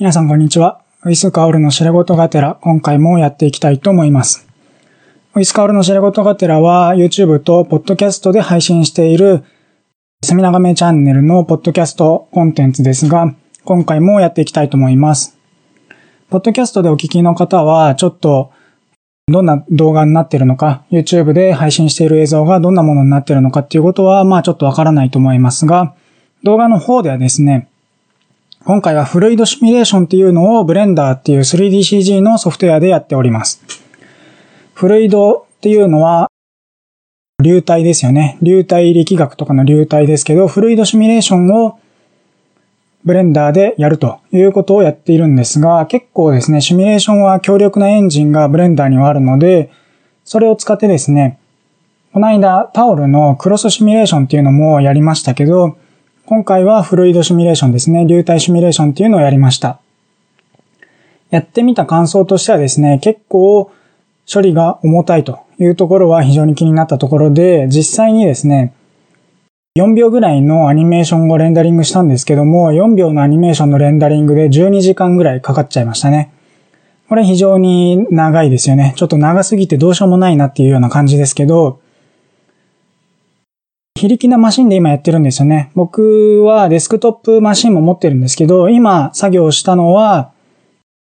皆さんこんにちは。ウィスカオルの知れ事がてら、今回もやっていきたいと思います。ウィスカオルの知れ事がてらは、YouTube と Podcast で配信している、セミナガメチャンネルのポッドキャストコンテンツですが、今回もやっていきたいと思います。ポッドキャストでお聞きの方は、ちょっと、どんな動画になってるのか、YouTube で配信している映像がどんなものになってるのかっていうことは、まあちょっとわからないと思いますが、動画の方ではですね、今回はフルイドシミュレーションっていうのをブレンダーっていう 3DCG のソフトウェアでやっております。フルイドっていうのは流体ですよね。流体力学とかの流体ですけど、フルイドシミュレーションをブレンダーでやるということをやっているんですが、結構ですね、シミュレーションは強力なエンジンがブレンダーにはあるので、それを使ってですね、この間タオルのクロスシミュレーションっていうのもやりましたけど、今回はフルイドシミュレーションですね。流体シミュレーションっていうのをやりました。やってみた感想としてはですね、結構処理が重たいというところは非常に気になったところで、実際にですね、4秒ぐらいのアニメーションをレンダリングしたんですけども、4秒のアニメーションのレンダリングで12時間ぐらいかかっちゃいましたね。これ非常に長いですよね。ちょっと長すぎてどうしようもないなっていうような感じですけど、非力なマシンで今やってるんですよね。僕はデスクトップマシンも持ってるんですけど、今作業したのは、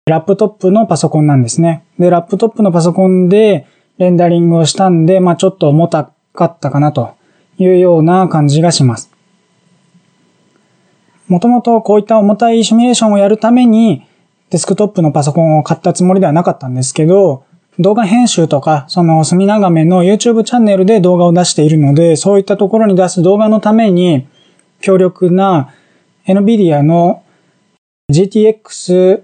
ラップトップのパソコンなんですね。で、ラップトップのパソコンでレンダリングをしたんで、まあちょっと重たかったかなというような感じがします。もともとこういった重たいシミュレーションをやるためにデスクトップのパソコンを買ったつもりではなかったんですけど、動画編集とか、その隅長めの YouTube チャンネルで動画を出しているので、そういったところに出す動画のために、強力な NVIDIA の GTX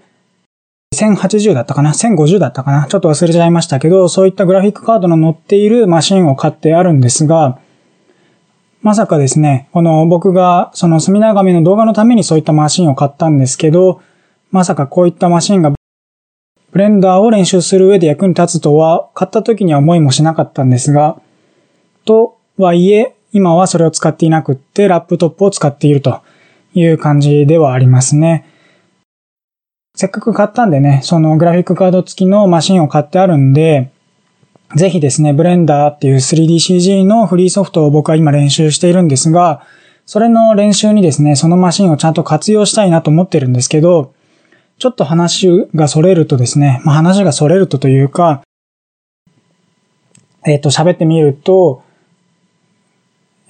1080だったかな ?1050 だったかなちょっと忘れちゃいましたけど、そういったグラフィックカードの載っているマシンを買ってあるんですが、まさかですね、この僕がその隅長めの動画のためにそういったマシンを買ったんですけど、まさかこういったマシンがブレンダーを練習する上で役に立つとは、買った時には思いもしなかったんですが、とはいえ、今はそれを使っていなくって、ラップトップを使っているという感じではありますね。せっかく買ったんでね、そのグラフィックカード付きのマシンを買ってあるんで、ぜひですね、ブレンダーっていう 3DCG のフリーソフトを僕は今練習しているんですが、それの練習にですね、そのマシンをちゃんと活用したいなと思ってるんですけど、ちょっと話がそれるとですね、まあ、話がそれるとというか、えっ、ー、と、喋ってみると、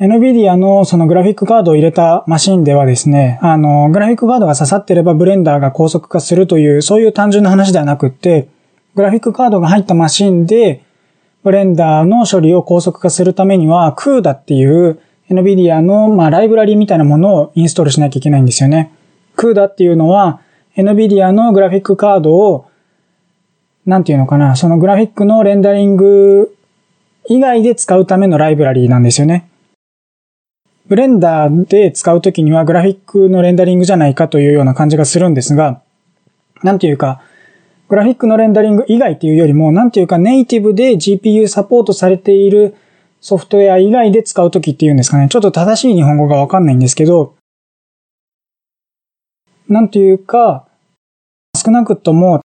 NVIDIA のそのグラフィックカードを入れたマシンではですね、あの、グラフィックカードが刺さってればブレンダーが高速化するという、そういう単純な話ではなくって、グラフィックカードが入ったマシンで、ブレンダーの処理を高速化するためには、CUDA っていう NVIDIA の、まあ、ライブラリみたいなものをインストールしなきゃいけないんですよね。CUDA っていうのは、NVIDIA のグラフィックカードを、なんていうのかな、そのグラフィックのレンダリング以外で使うためのライブラリーなんですよね。ブレンダーで使うときにはグラフィックのレンダリングじゃないかというような感じがするんですが、なんていうか、グラフィックのレンダリング以外っていうよりも、なんていうかネイティブで GPU サポートされているソフトウェア以外で使うときっていうんですかね。ちょっと正しい日本語がわかんないんですけど、なんていうか、少なくとも、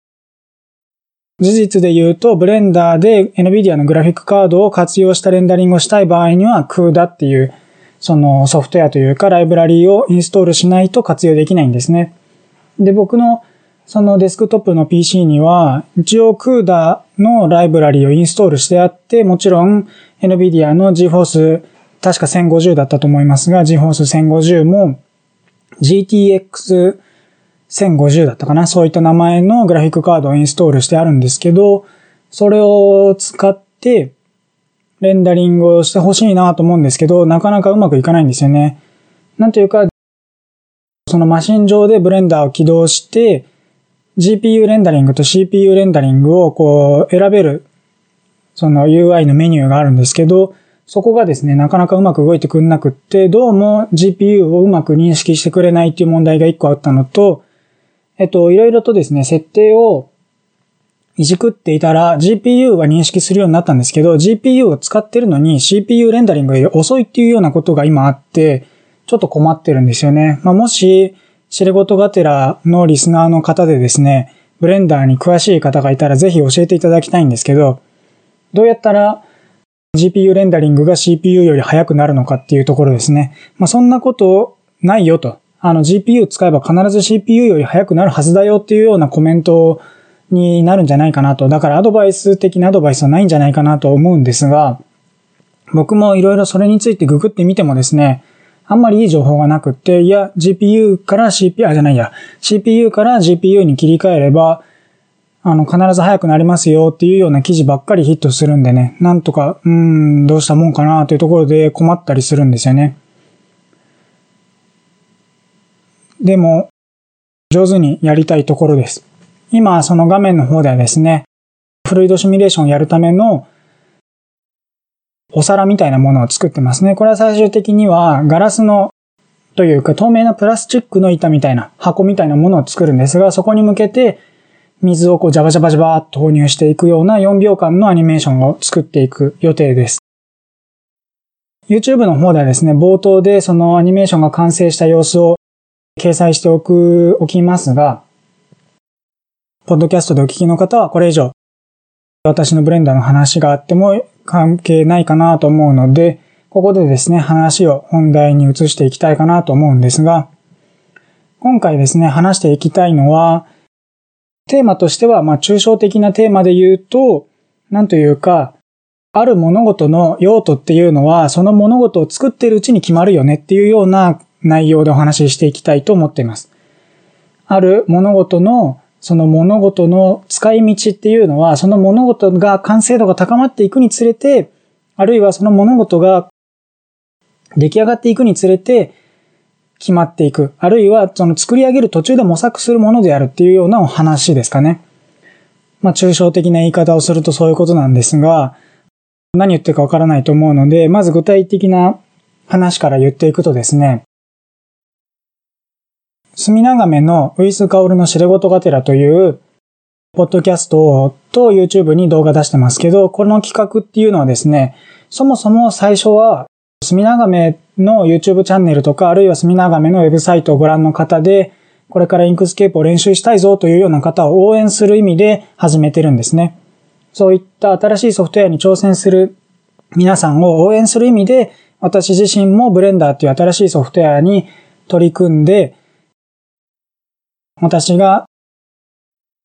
事実で言うと、ブレンダーで NVIDIA のグラフィックカードを活用したレンダリングをしたい場合には、CUDA っていう、そのソフトウェアというかライブラリーをインストールしないと活用できないんですね。で、僕のそのデスクトップの PC には、一応 CUDA のライブラリをインストールしてあって、もちろん NVIDIA の GForce、確か1050だったと思いますが、GForce 1050も GTX 1050だったかなそういった名前のグラフィックカードをインストールしてあるんですけど、それを使ってレンダリングをしてほしいなと思うんですけど、なかなかうまくいかないんですよね。なんというか、そのマシン上でブレンダーを起動して、GPU レンダリングと CPU レンダリングをこう選べる、その UI のメニューがあるんですけど、そこがですね、なかなかうまく動いてくんなくって、どうも GPU をうまく認識してくれないっていう問題が一個あったのと、えっと、いろいろとですね、設定をいじくっていたら GPU は認識するようになったんですけど、GPU を使ってるのに CPU レンダリングが遅いっていうようなことが今あって、ちょっと困ってるんですよね。まあ、もし知れ事がてらのリスナーの方でですね、ブレンダーに詳しい方がいたらぜひ教えていただきたいんですけど、どうやったら GPU レンダリングが CPU より速くなるのかっていうところですね。まあ、そんなことないよと。あの GPU 使えば必ず CPU より速くなるはずだよっていうようなコメントになるんじゃないかなと。だからアドバイス的なアドバイスはないんじゃないかなと思うんですが、僕もいろいろそれについてググってみてもですね、あんまりいい情報がなくって、いや、GPU から CPU、あ、じゃないや、CPU から GPU に切り替えれば、あの、必ず早くなりますよっていうような記事ばっかりヒットするんでね、なんとか、うーん、どうしたもんかなというところで困ったりするんですよね。でも、上手にやりたいところです。今、その画面の方ではですね、フルイドシミュレーションをやるためのお皿みたいなものを作ってますね。これは最終的にはガラスのというか透明なプラスチックの板みたいな箱みたいなものを作るんですが、そこに向けて水をこうジャバジャバジャバーっと投入していくような4秒間のアニメーションを作っていく予定です。YouTube の方ではですね、冒頭でそのアニメーションが完成した様子を掲載しておく、おきますが、ポッドキャストでお聞きの方はこれ以上私のブレンダーの話があっても関係ないかなと思うので、ここでですね、話を本題に移していきたいかなと思うんですが、今回ですね、話していきたいのは、テーマとしては、まあ、抽象的なテーマで言うと、なんというか、ある物事の用途っていうのは、その物事を作っているうちに決まるよねっていうような内容でお話ししていきたいと思っています。ある物事の、その物事の使い道っていうのは、その物事が完成度が高まっていくにつれて、あるいはその物事が出来上がっていくにつれて、決まっていく。あるいは、その作り上げる途中で模索するものであるっていうようなお話ですかね。まあ、抽象的な言い方をするとそういうことなんですが、何言ってるかわからないと思うので、まず具体的な話から言っていくとですね、隅長めのウィス・カオルの知れ事がてらという、ポッドキャストと YouTube に動画出してますけど、この企画っていうのはですね、そもそも最初は隅長めの YouTube チャンネルとか、あるいは隅長めのウェブサイトをご覧の方で、これからインクスケープを練習したいぞというような方を応援する意味で始めてるんですね。そういった新しいソフトウェアに挑戦する皆さんを応援する意味で、私自身もブレンダーっていう新しいソフトウェアに取り組んで、私が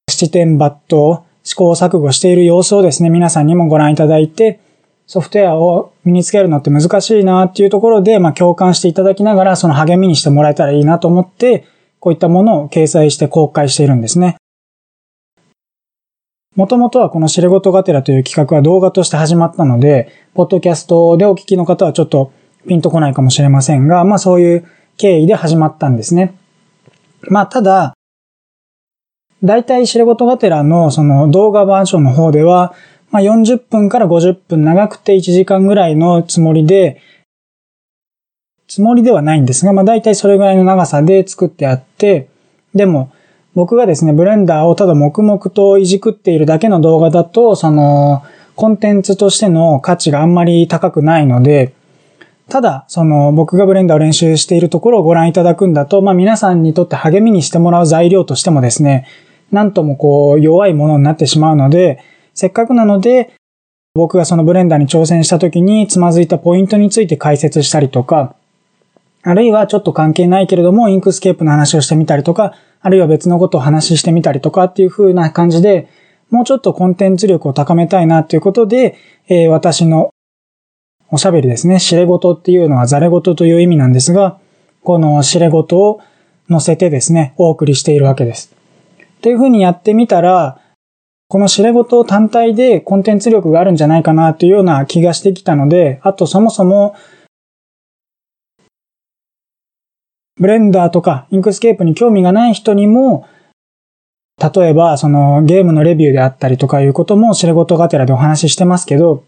七転八倒、試行錯誤している様子をですね、皆さんにもご覧いただいて、ソフトウェアを身につけるのって難しいなっていうところで、まあ共感していただきながら、その励みにしてもらえたらいいなと思って、こういったものを掲載して公開しているんですね。もともとはこの知れ事がてらという企画は動画として始まったので、ポッドキャストでお聞きの方はちょっとピンとこないかもしれませんが、まあそういう経緯で始まったんですね。まあただ、大体知れ事がてらのその動画バージョンの方では、まあ、40分から50分長くて1時間ぐらいのつもりで、つもりではないんですが、まあ大体それぐらいの長さで作ってあって、でも僕がですね、ブレンダーをただ黙々といじくっているだけの動画だと、その、コンテンツとしての価値があんまり高くないので、ただ、その、僕がブレンダーを練習しているところをご覧いただくんだと、まあ皆さんにとって励みにしてもらう材料としてもですね、なんともこう、弱いものになってしまうので、せっかくなので、僕がそのブレンダーに挑戦した時につまずいたポイントについて解説したりとか、あるいはちょっと関係ないけれども、インクスケープの話をしてみたりとか、あるいは別のことを話してみたりとかっていう風な感じで、もうちょっとコンテンツ力を高めたいなということで、えー、私のおしゃべりですね、痴れ言っていうのは戯れ言という意味なんですが、この痴れ言を載せてですね、お送りしているわけです。っていう風にやってみたら、この痴れ言を単体でコンテンツ力があるんじゃないかなというような気がしてきたので、あとそもそも、ブレンダーとかインクスケープに興味がない人にも、例えばそのゲームのレビューであったりとかいうことも痴れ言がてらでお話ししてますけど、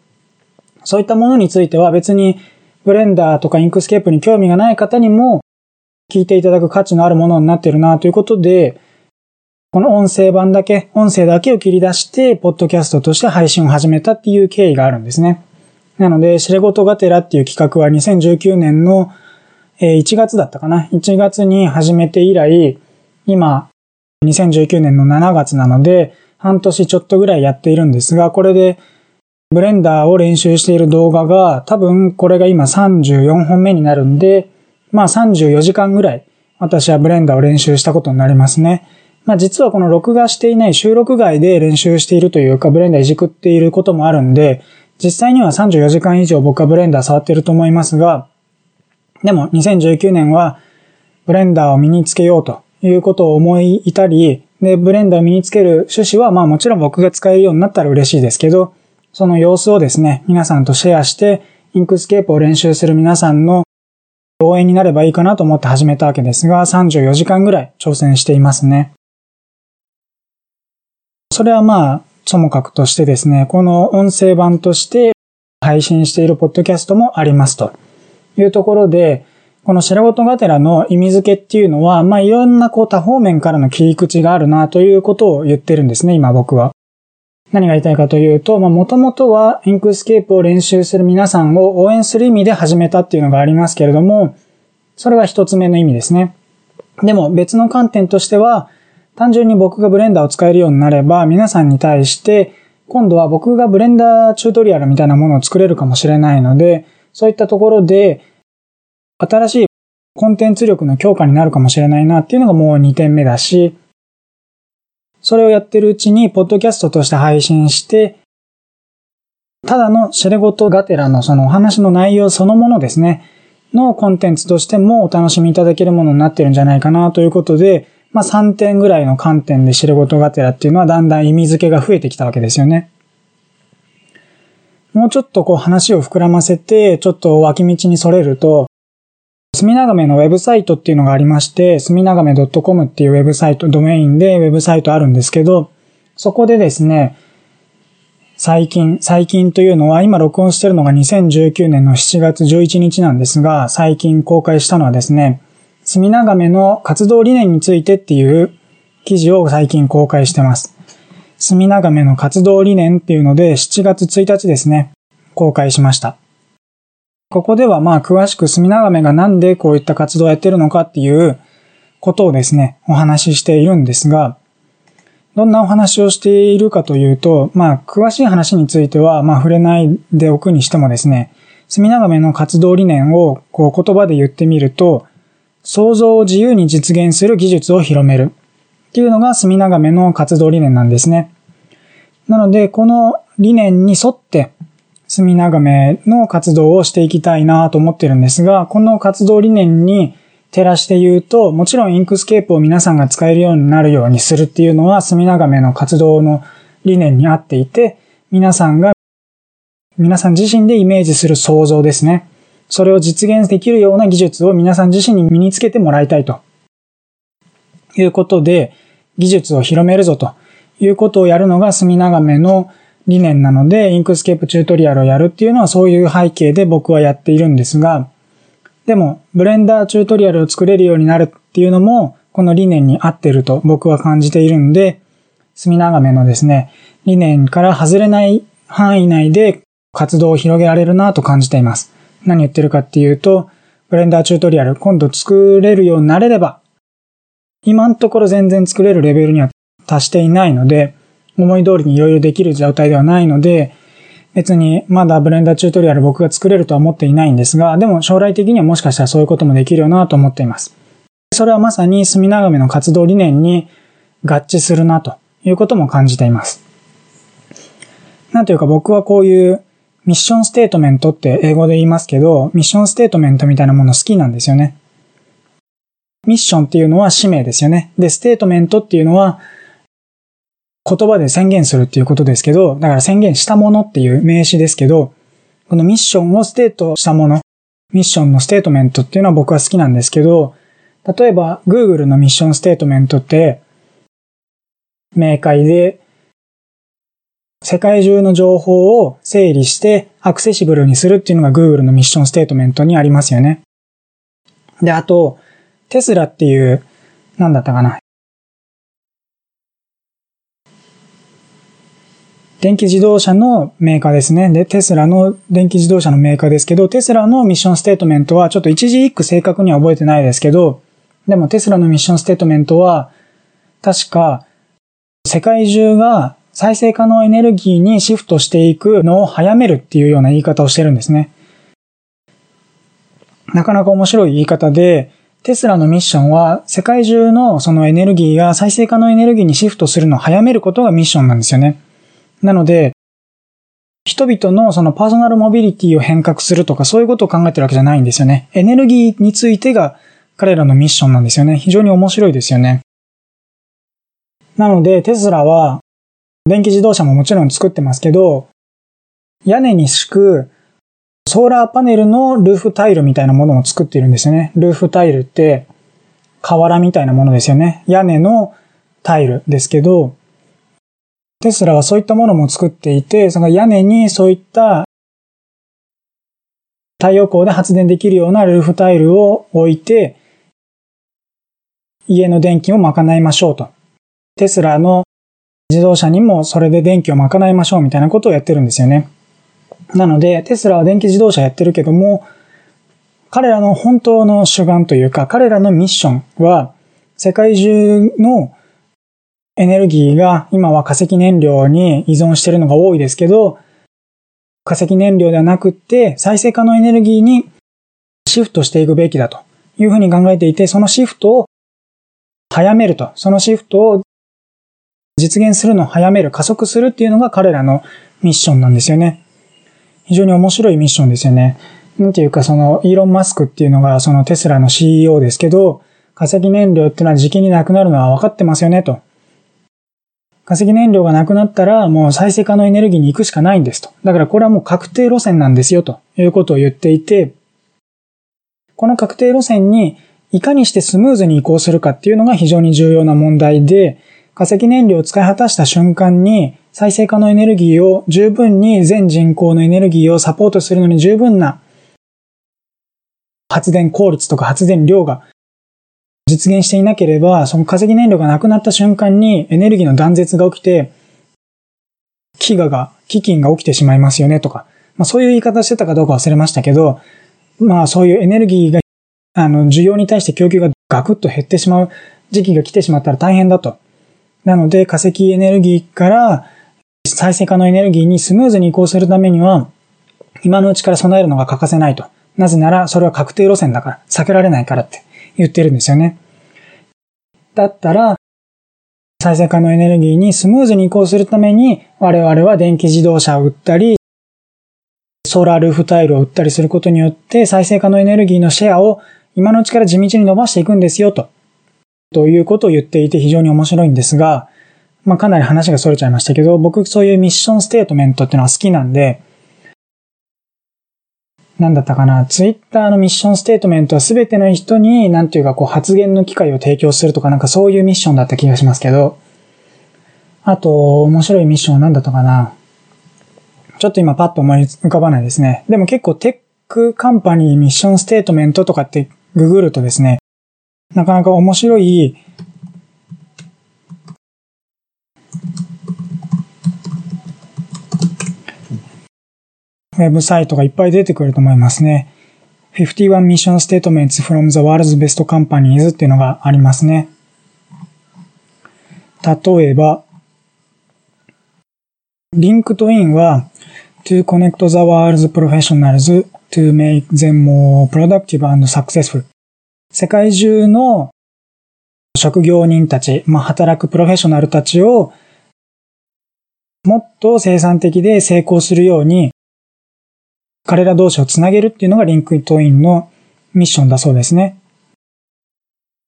そういったものについては別にブレンダーとかインクスケープに興味がない方にも聞いていただく価値のあるものになってるなということで、この音声版だけ、音声だけを切り出して、ポッドキャストとして配信を始めたっていう経緯があるんですね。なので、痴れ言がてらっていう企画は2019年の1月だったかな。1月に始めて以来、今、2019年の7月なので、半年ちょっとぐらいやっているんですが、これでブレンダーを練習している動画が、多分これが今34本目になるんで、まあ34時間ぐらい私はブレンダーを練習したことになりますね。まあ実はこの録画していない収録外で練習しているというか、ブレンダーいじくっていることもあるんで、実際には34時間以上僕はブレンダー触っていると思いますが、でも2019年はブレンダーを身につけようということを思い至り、で、ブレンダーを身につける趣旨はまあもちろん僕が使えるようになったら嬉しいですけど、その様子をですね、皆さんとシェアして、インクスケープを練習する皆さんの応援になればいいかなと思って始めたわけですが、34時間ぐらい挑戦していますね。それはまあ、ともかくとしてですね、この音声版として配信しているポッドキャストもありますというところで、この痴れ言がてらの意味付けっていうのは、まあいろんなこう多方面からの切り口があるなということを言ってるんですね、今僕は。何が言いたいかというと、まあもともとはインクスケープを練習する皆さんを応援する意味で始めたっていうのがありますけれども、それが一つ目の意味ですね。でも別の観点としては、単純に僕がブレンダーを使えるようになれば、皆さんに対して、今度は僕がブレンダーチュートリアルみたいなものを作れるかもしれないので、そういったところで、新しいコンテンツ力の強化になるかもしれないなっていうのがもう2点目だし、それをやってるうちに、ポッドキャストとして配信して、ただのシェレゴトがてらのそのお話の内容そのものですね、のコンテンツとしてもお楽しみいただけるものになってるんじゃないかなということで、まあ3点ぐらいの観点で知ることがてらっていうのはだんだん意味付けが増えてきたわけですよね。もうちょっとこう話を膨らませて、ちょっと脇道にそれると、すみながめのウェブサイトっていうのがありまして、すみながめ .com っていうウェブサイト、ドメインでウェブサイトあるんですけど、そこでですね、最近、最近というのは今録音してるのが2019年の7月11日なんですが、最近公開したのはですね、隅長めの活動理念についてっていう記事を最近公開してます。隅長めの活動理念っていうので7月1日ですね、公開しました。ここではまあ詳しく隅長めがなんでこういった活動をやってるのかっていうことをですね、お話ししているんですが、どんなお話をしているかというと、まあ詳しい話についてはまあ触れないでおくにしてもですね、隅長めの活動理念をこう言葉で言ってみると、想像を自由に実現する技術を広めるっていうのが隅長めの活動理念なんですね。なので、この理念に沿って隅長めの活動をしていきたいなと思ってるんですが、この活動理念に照らして言うと、もちろんインクスケープを皆さんが使えるようになるようにするっていうのは隅長めの活動の理念に合っていて、皆さんが皆さん自身でイメージする創造ですね。それを実現できるような技術を皆さん自身に身につけてもらいたいと。いうことで、技術を広めるぞということをやるのが隅長めの理念なので、インクスケープチュートリアルをやるっていうのはそういう背景で僕はやっているんですが、でも、ブレンダーチュートリアルを作れるようになるっていうのも、この理念に合ってると僕は感じているんで、隅長めのですね、理念から外れない範囲内で活動を広げられるなと感じています。何言ってるかっていうと、ブレンダーチュートリアル今度作れるようになれれば、今のところ全然作れるレベルには達していないので、思い通りにいろいろできる状態ではないので、別にまだブレンダーチュートリアル僕が作れるとは思っていないんですが、でも将来的にはもしかしたらそういうこともできるよなと思っています。それはまさに隅長めの活動理念に合致するなということも感じています。なんというか僕はこういうミッションステートメントって英語で言いますけど、ミッションステートメントみたいなもの好きなんですよね。ミッションっていうのは使命ですよね。で、ステートメントっていうのは言葉で宣言するっていうことですけど、だから宣言したものっていう名詞ですけど、このミッションをステートしたもの、ミッションのステートメントっていうのは僕は好きなんですけど、例えば Google のミッションステートメントって、明快で世界中の情報を整理してアクセシブルにするっていうのが Google のミッションステートメントにありますよね。で、あと、テスラっていう、なんだったかな。電気自動車のメーカーですね。で、テスラの電気自動車のメーカーですけど、テスラのミッションステートメントはちょっと一字一句正確には覚えてないですけど、でもテスラのミッションステートメントは、確か、世界中が再生可能エネルギーにシフトしていくのを早めるっていうような言い方をしてるんですね。なかなか面白い言い方で、テスラのミッションは世界中のそのエネルギーが再生可能エネルギーにシフトするのを早めることがミッションなんですよね。なので、人々のそのパーソナルモビリティを変革するとかそういうことを考えてるわけじゃないんですよね。エネルギーについてが彼らのミッションなんですよね。非常に面白いですよね。なのでテスラは電気自動車ももちろん作ってますけど、屋根に敷くソーラーパネルのルーフタイルみたいなものを作っているんですよね。ルーフタイルって瓦みたいなものですよね。屋根のタイルですけど、テスラはそういったものも作っていて、その屋根にそういった太陽光で発電できるようなルーフタイルを置いて、家の電気を賄いましょうと。テスラの自動車にもそれで電気を賄いましょうみたいなことをやってるんですよね。なので、テスラは電気自動車やってるけども、彼らの本当の主眼というか、彼らのミッションは、世界中のエネルギーが今は化石燃料に依存してるのが多いですけど、化石燃料ではなくって再生可能エネルギーにシフトしていくべきだというふうに考えていて、そのシフトを早めると、そのシフトを実現するのを早める、加速するっていうのが彼らのミッションなんですよね。非常に面白いミッションですよね。なんていうか、その、イーロン・マスクっていうのが、そのテスラの CEO ですけど、化石燃料っていうのは時期になくなるのは分かってますよね、と。化石燃料がなくなったら、もう再生可能エネルギーに行くしかないんですと。だからこれはもう確定路線なんですよ、ということを言っていて、この確定路線にいかにしてスムーズに移行するかっていうのが非常に重要な問題で、化石燃料を使い果たした瞬間に再生可能エネルギーを十分に全人口のエネルギーをサポートするのに十分な発電効率とか発電量が実現していなければ、その化石燃料がなくなった瞬間にエネルギーの断絶が起きて、飢餓が、飢饉が起きてしまいますよねとか、まあそういう言い方してたかどうか忘れましたけど、まあそういうエネルギーが、あの、需要に対して供給がガクッと減ってしまう時期が来てしまったら大変だと。なので化石エネルギーから再生可能エネルギーにスムーズに移行するためには、今のうちから備えるのが欠かせないと。なぜなら、それは確定路線だから、避けられないからって言ってるんですよね。だったら、再生可能エネルギーにスムーズに移行するために、我々は電気自動車を売ったり、ソーラールーフタイルを売ったりすることによって、再生可能エネルギーのシェアを今のうちから地道に伸ばしていくんですよ、と。ということを言っていて非常に面白いんですが、まあかなり話が逸れちゃいましたけど、僕そういうミッションステートメントっていうのは好きなんで、なんだったかな、ツイッターのミッションステートメントはすべての人に、なんていうかこう発言の機会を提供するとかなんかそういうミッションだった気がしますけど、あと、面白いミッションは何だったかな。ちょっと今パッと思い浮かばないですね。でも結構 tech company mission statement とかってググるとですね、なかなか面白いウェブサイトがいっぱい出てくると思いますね。51 Mission Statements from the World's Best Companies っていうのがありますね。例えば、LinkedIn は to connect the world's professionals to make them more productive and successful 世界中の職業人たち、まあ、働くプロフェッショナルたちをもっと生産的で成功するように彼ら同士をつなげるっていうのがリンクイトインのミッションだそうですね。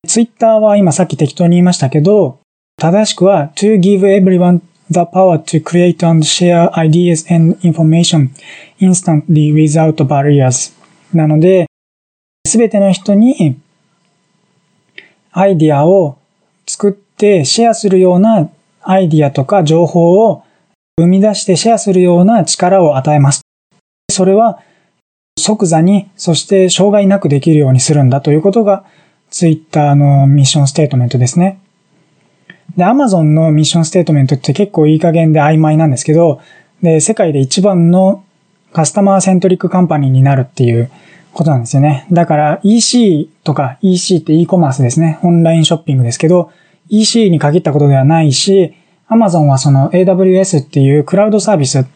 ツイッターは今さっき適当に言いましたけど、正しくは to give everyone the power to create and share ideas and information instantly without barriers なので、すべての人にアイディアを作ってシェアするようなアイディアとか情報を生み出してシェアするような力を与えます。それは即座に、そして障害なくできるようにするんだということが、ツイッターのミッションステートメントですね。で、Amazon のミッションステートメントって結構いい加減で曖昧なんですけど、で、世界で一番のカスタマーセントリックカンパニーになるっていうことなんですよね。だから EC とか EC って e コマースですね。オンラインショッピングですけど、EC に限ったことではないし、Amazon はその AWS っていうクラウドサービス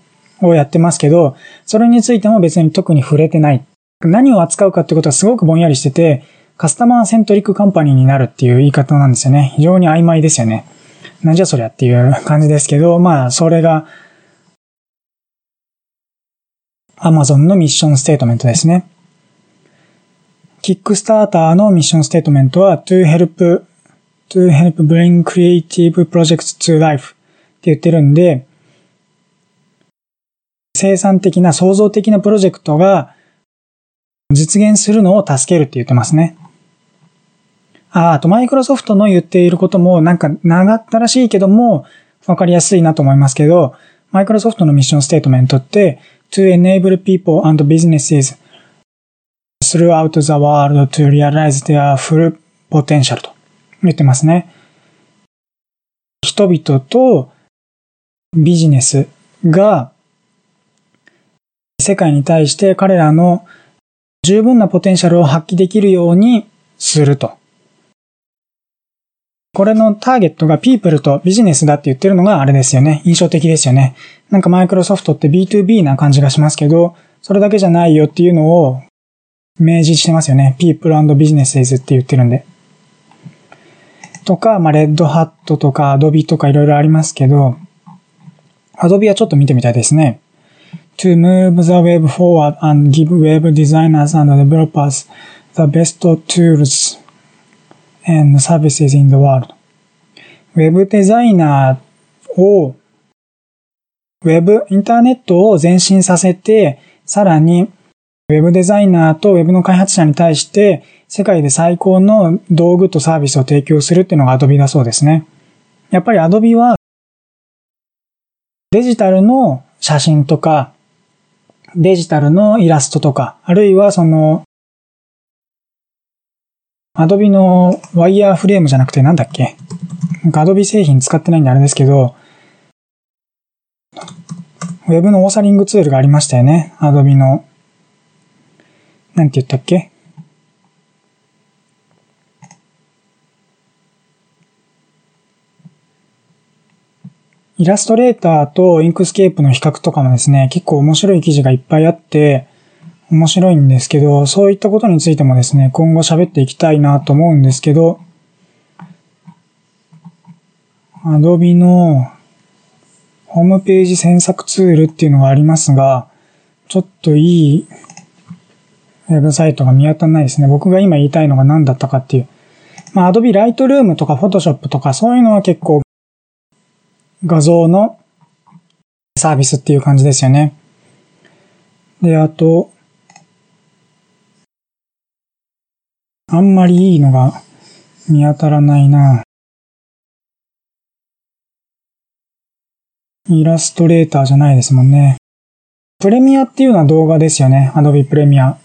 をやってますけど、それについても別に特に触れてない。何を扱うかってことはすごくぼんやりしてて、カスタマーセントリックカンパニーになるっていう言い方なんですよね。非常に曖昧ですよね。なんじゃそりゃっていう感じですけど、まあ、それが Amazon のミッションステートメントですね。キックスターターのミッションステートメントは to help, to help bring creative projects to life って言ってるんで、生産的な創造的なプロジェクトが実現するのを助けるって言ってますね。ああと、マイクロソフトの言っていることもなんか長ったらしいけども、わかりやすいなと思いますけど、マイクロソフトのミッションステートメントって、to enable people and businesses throughout the world to realize their full potential と言ってますね。人々とビジネスが世界に対して彼らの十分なポテンシャルを発揮できるようにすると。これのターゲットが people とビジネスだって言ってるのがあれですよね。印象的ですよね。なんかマイクロソフトって B2B な感じがしますけど、それだけじゃないよっていうのを明示してますよね。people and businesses って言ってるんで。とか、まあ、レッドハットとか Adobe とかいろいろありますけど、Adobe はちょっと見てみたいですね。to move the web forward and give web designers and developers the best tools and services in the world. ウェブデザイナーを、ウェブ、インターネットを前進させて、さらにウェブデザイナーとウェブの開発者に対して世界で最高の道具とサービスを提供するっていうのが Adobe だそうですね。やっぱり Adobe はデジタルの写真とかデジタルのイラストとか、あるいはその Adobe のワイヤーフレームじゃなくてなんだっけ？なんか Adobe 製品使ってないんであれですけど、ウェブのオーサリングツールがありましたよね。Adobe のなんて言ったっけ？イラストレーターと Inkscape の比較とかもですね、結構面白い記事がいっぱいあって、面白いんですけど、そういったことについてもですね、今後喋っていきたいなと思うんですけど、Adobe のホームページ詮索ツールっていうのがありますが、ちょっといいウェブサイトが見当たらないですね。僕が今言いたいのが何だったかっていう。まあ、Adobe Lightroom とか Photoshop とかそういうのは結構画像のサービスっていう感じですよね。で、あと、あんまりいいのが見当たらないな。イラストレーターじゃないですもんね。プレミアっていうのは動画ですよね。Adobe プレミア。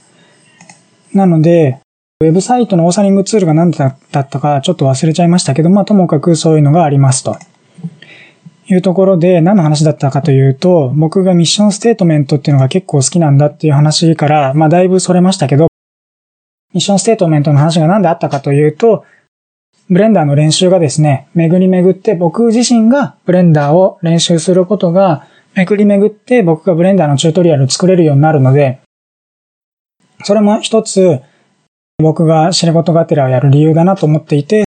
なので、ウェブサイトのオーサリングツールが何だったかちょっと忘れちゃいましたけど、まあともかくそういうのがありますと。いうところで何の話だったかというと、僕がミッションステートメントっていうのが結構好きなんだっていう話から、まあだいぶそれましたけど、ミッションステートメントの話が何であったかというと、ブレンダーの練習がですね、巡り巡って僕自身がブレンダーを練習することが巡り巡って僕がブレンダーのチュートリアルを作れるようになるので、それも一つ僕が知ることがてらをやる理由だなと思っていて、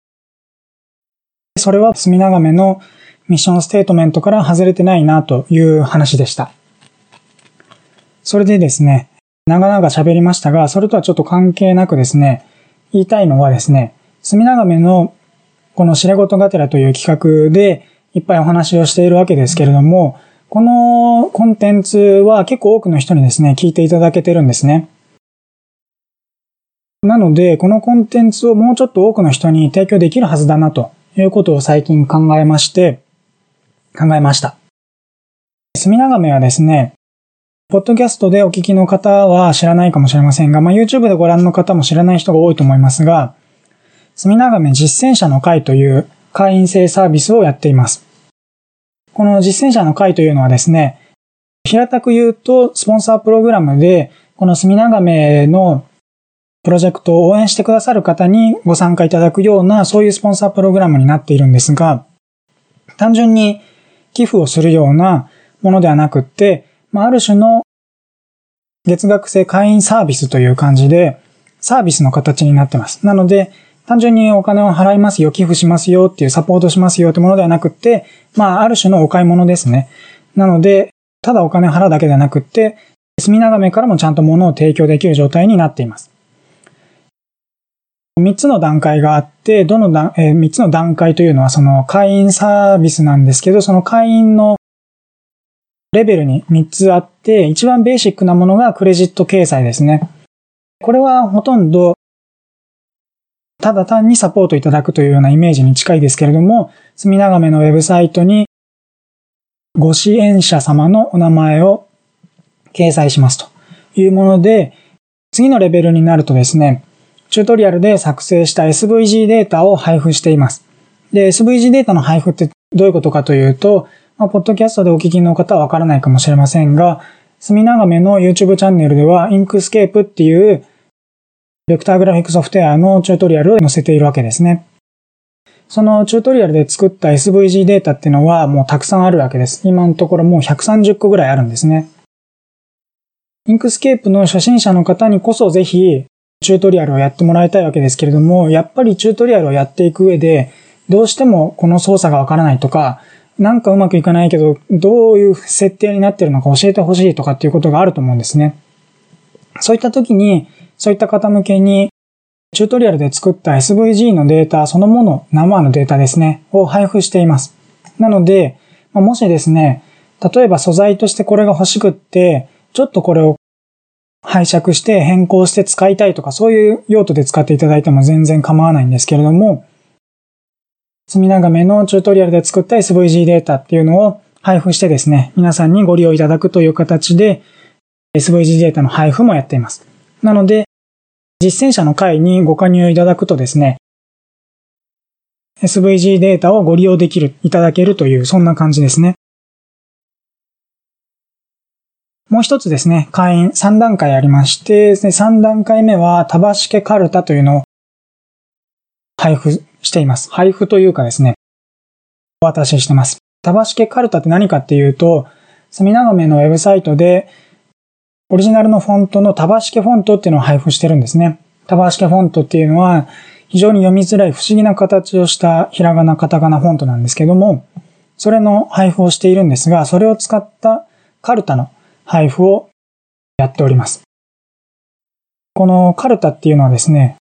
それは隅長めのミッションステートメントから外れてないなという話でした。それでですね、長々喋りましたが、それとはちょっと関係なくですね、言いたいのはですね、隅長めのこの知れ事がてらという企画でいっぱいお話をしているわけですけれども、このコンテンツは結構多くの人にですね、聞いていただけてるんですね。なので、このコンテンツをもうちょっと多くの人に提供できるはずだなということを最近考えまして、考えました。隅長めはですね、ポッドキャストでお聞きの方は知らないかもしれませんが、まあ、YouTube でご覧の方も知らない人が多いと思いますが、隅長め実践者の会という会員制サービスをやっています。この実践者の会というのはですね、平たく言うと、スポンサープログラムで、この隅長めのプロジェクトを応援してくださる方にご参加いただくような、そういうスポンサープログラムになっているんですが、単純に寄付をするようなものではなくって、まあ、ある種の月額制会員サービスという感じで、サービスの形になってます。なので、単純にお金を払いますよ、寄付しますよっていうサポートしますよってものではなくって、まあ、ある種のお買い物ですね。なので、ただお金払うだけではなくって、隅長めからもちゃんと物を提供できる状態になっています。3つの段階があって、どの段、えー、3つの段階というのはその会員サービスなんですけど、その会員のレベルに3つあって、一番ベーシックなものがクレジット掲載ですね。これはほとんどただ単にサポートいただくというようなイメージに近いですけれども、墨長めのウェブサイトにご支援者様のお名前を掲載しますというもので、次のレベルになるとですね、チュートリアルで作成した SVG データを配布しています。で、SVG データの配布ってどういうことかというと、まあ、ポッドキャストでお聞きの方はわからないかもしれませんが、墨長めの YouTube チャンネルでは、 Inkscape っていうベクターグラフィックソフトウェアのチュートリアルを載せているわけですね。そのチュートリアルで作った SVG データっていうのはもうたくさんあるわけです。今のところもう130個ぐらいあるんですね。 Inkscape の初心者の方にこそぜひチュートリアルをやってもらいたいわけですけれども、やっぱりチュートリアルをやっていく上で、どうしてもこの操作がわからないとか、なんかうまくいかないけど、どういう設定になってるのか教えてほしいとかっていうことがあると思うんですね。そういった時に、そういった方向けに、チュートリアルで作った SVG のデータそのもの、生のデータですね、を配布しています。なので、もしですね、例えば素材としてこれが欲しくって、ちょっとこれを拝借して変更して使いたいとか、そういう用途で使っていただいても全然構わないんですけれども、墨長めのチュートリアルで作った SVG データっていうのを配布してですね、皆さんにご利用いただくという形で SVG データの配布もやっています。なので、実践者の会にご加入いただくとですね、SVG データをご利用できる、いただけるという、そんな感じですね。もう一つですね、会員3段階ありまして、3段階目は、タバシケカルタというのを配布しています。配布というかですね、お渡ししてます。タバシケカルタって何かっていうと、墨長めのウェブサイトで、オリジナルのフォントのタバシケフォントっていうのを配布してるんですね。タバシケフォントっていうのは、非常に読みづらい不思議な形をしたひらがな、カタカナフォントなんですけども、それの配布をしているんですが、それを使ったカルタの配布をやっております。このカルタっていうのはですね、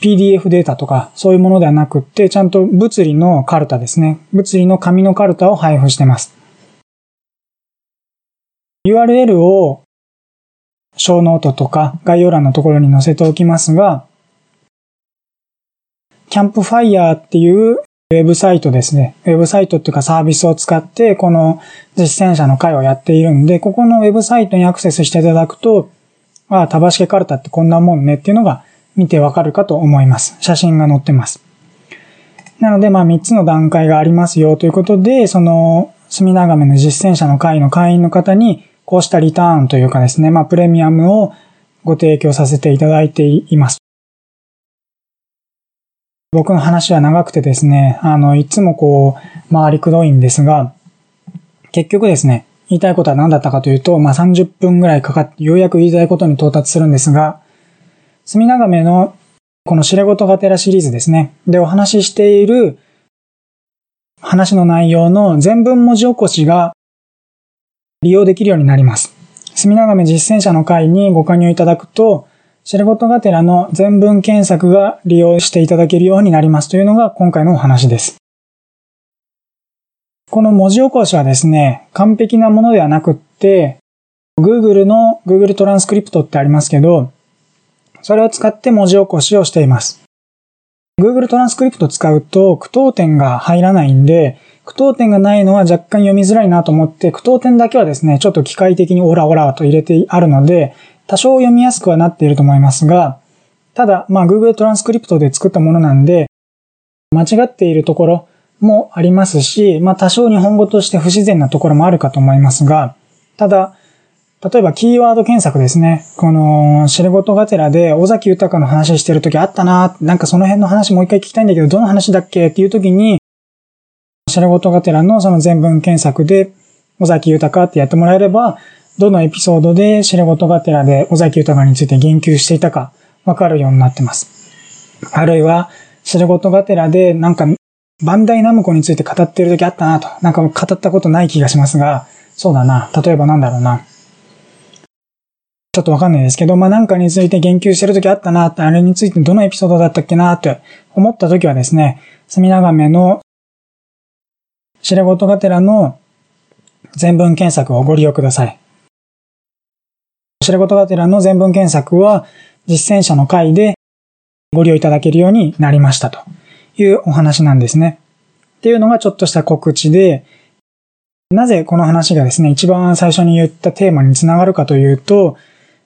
PDF データとかそういうものではなくって、ちゃんと物理のカルタですね。物理の紙のカルタを配布してます。URL を小ノートとか概要欄のところに載せておきますが、キャンプファイヤーっていうウェブサイトですね。ウェブサイトっていうかサービスを使って、この実践者の会をやっているんで、ここのウェブサイトにアクセスしていただくと、ああ、タバシケカルタってこんなもんねっていうのが見てわかるかと思います。写真が載ってます。なので、まあ3つの段階がありますよということで、その、隅長めの実践者の会の会員の方に、こうしたリターンというかですね、まあプレミアムをご提供させていただいています。僕の話は長くてですね、あの、いつもこう、回りくどいんですが、結局ですね、言いたいことは何だったかというと、まあ、30分ぐらいかかって、ようやく言いたいことに到達するんですが、墨長めのこの知れ事がてらシリーズですね。で、お話ししている話の内容の全文文字起こしが利用できるようになります。墨長め実践者の会にご加入いただくと、シェルゴトがてらの全文検索が利用していただけるようになりますというのが今回のお話です。この文字起こしはですね、完璧なものではなくって、Google の Google トランスクリプトってありますけど、それを使って文字起こしをしています。Google トランスクリプト使うと句読点が入らないんで、句読点がないのは若干読みづらいなと思って、句読点だけはですね、ちょっと機械的にオラオラと入れてあるので、多少読みやすくはなっていると思いますが、ただ、まあ Google トランスクリプトで作ったものなんで、間違っているところもありますし、まあ多少日本語として不自然なところもあるかと思いますが、ただ、例えばキーワード検索ですね。この、知ることがてらで、尾崎豊の話してるときあったな、なんかその辺の話もう一回聞きたいんだけど、どの話だっけっていうときに、知ることがてらのその全文検索で、尾崎豊ってやってもらえれば、どのエピソードで知ることがてらで尾崎豊について言及していたかわかるようになってます。あるいは、知ることがてらで、なんか、バンダイナムコについて語ってる時あったなと。なんか語ったことない気がしますが、そうだな。例えばなんだろうな。ちょっとわかんないですけど、まあ、なんかについて言及してる時あったなって、あれについてどのエピソードだったっけなって思った時はですね、隅長めの知れ事がてらの全文検索をご利用ください。知れ事がてらの全文検索は実践者の回でご利用いただけるようになりましたというお話なんですね。っていうのがちょっとした告知で、なぜこの話がですね、一番最初に言ったテーマにつながるかというと、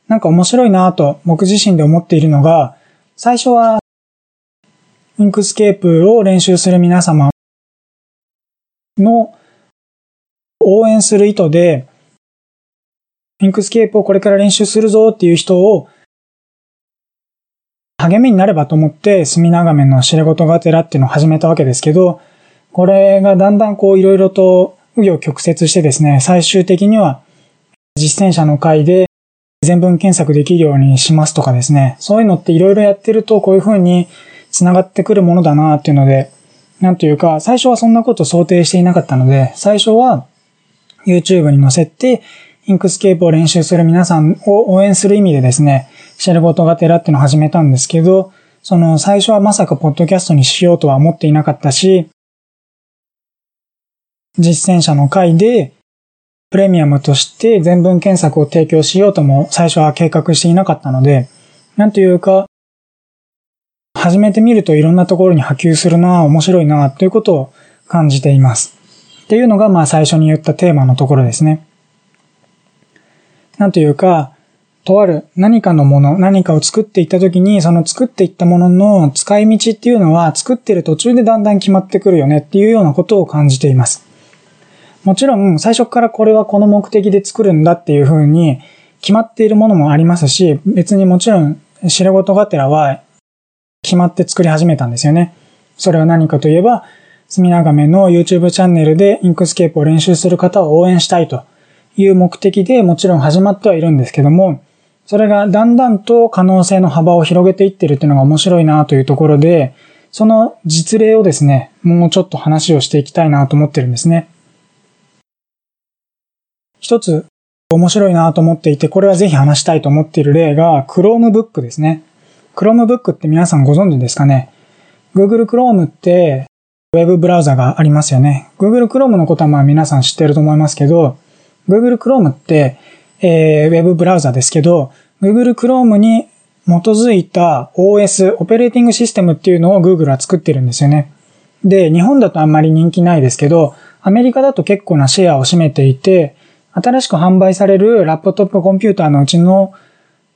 なんか面白いなぁと僕自身で思っているのが、最初は Inkscape を練習する皆様の応援する意図で、 Inkscape をこれから練習するぞっていう人を励みになればと思って、隅長めの痴れ言がてらっていうのを始めたわけですけど、これがだんだんこういろいろと紆余曲折してですね、最終的には実践者の会で全文検索できるようにしますとかですね、そういうのっていろいろやってるとこういう風に繋がってくるものだなっていうので、なんというか、最初はそんなこと想定していなかったので、最初は YouTube に載せて、 Inkscape を練習する皆さんを応援する意味でですね、シェルゴトがてらっていうのを始めたんですけど、その最初はまさかポッドキャストにしようとは思っていなかったし、実践者の会でプレミアムとして全文検索を提供しようとも最初は計画していなかったので、なんというか、始めてみるといろんなところに波及するな、面白いな、ということを感じています。っていうのが、まあ最初に言ったテーマのところですね。なんというか、とある何かのもの、何かを作っていったときに、その作っていったものの使い道っていうのは作ってる途中でだんだん決まってくるよねっていうようなことを感じています。もちろん最初からこれはこの目的で作るんだっていうふうに決まっているものもありますし、別にもちろん痴れ言がてらは決まって作り始めたんですよね。それは何かといえば、隅長めの YouTube チャンネルで Inkscape を練習する方を応援したいという目的でもちろん始まってはいるんですけども、それがだんだんと可能性の幅を広げていってるっていうのが面白いなというところで、その実例をですね、もうちょっと話をしていきたいなと思ってるんですね。一つ面白いなと思っていて、これはぜひ話したいと思っている例が、Chromebook ですね。Chromebook って皆さんご存知ですかね ?Google Chrome ってウェブブラウザがありますよね。Google Chrome のことはまあ皆さん知ってると思いますけど、Google Chrome って、えー、ウェブブラウザですけど、Google Chrome に基づいた OS、オペレーティングシステムっていうのを Google は作ってるんですよね。で、日本だとあんまり人気ないですけど、アメリカだと結構なシェアを占めていて、新しく販売されるラップトップコンピューターのうちの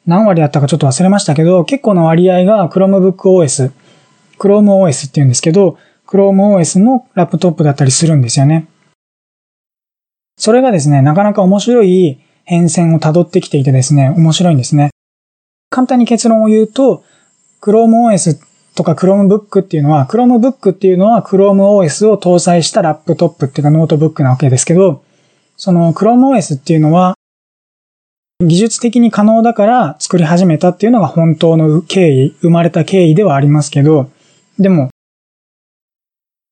何割だったかちょっと忘れましたけど、結構な割合が Chromebook OS、Chrome OS って言うんですけど、Chrome OS のラップトップだったりするんですよね。それがですね、なかなか面白い変遷を辿ってきていてですね、面白いんですね。簡単に結論を言うと、Chrome OS とか Chromebook っていうのは、Chromebook っていうのは Chrome OS を搭載したラップトップっていうかノートブックなわけですけど、その ChromeOS っていうのは、技術的に可能だから作り始めたっていうのが本当の経緯、生まれた経緯ではありますけど、でも、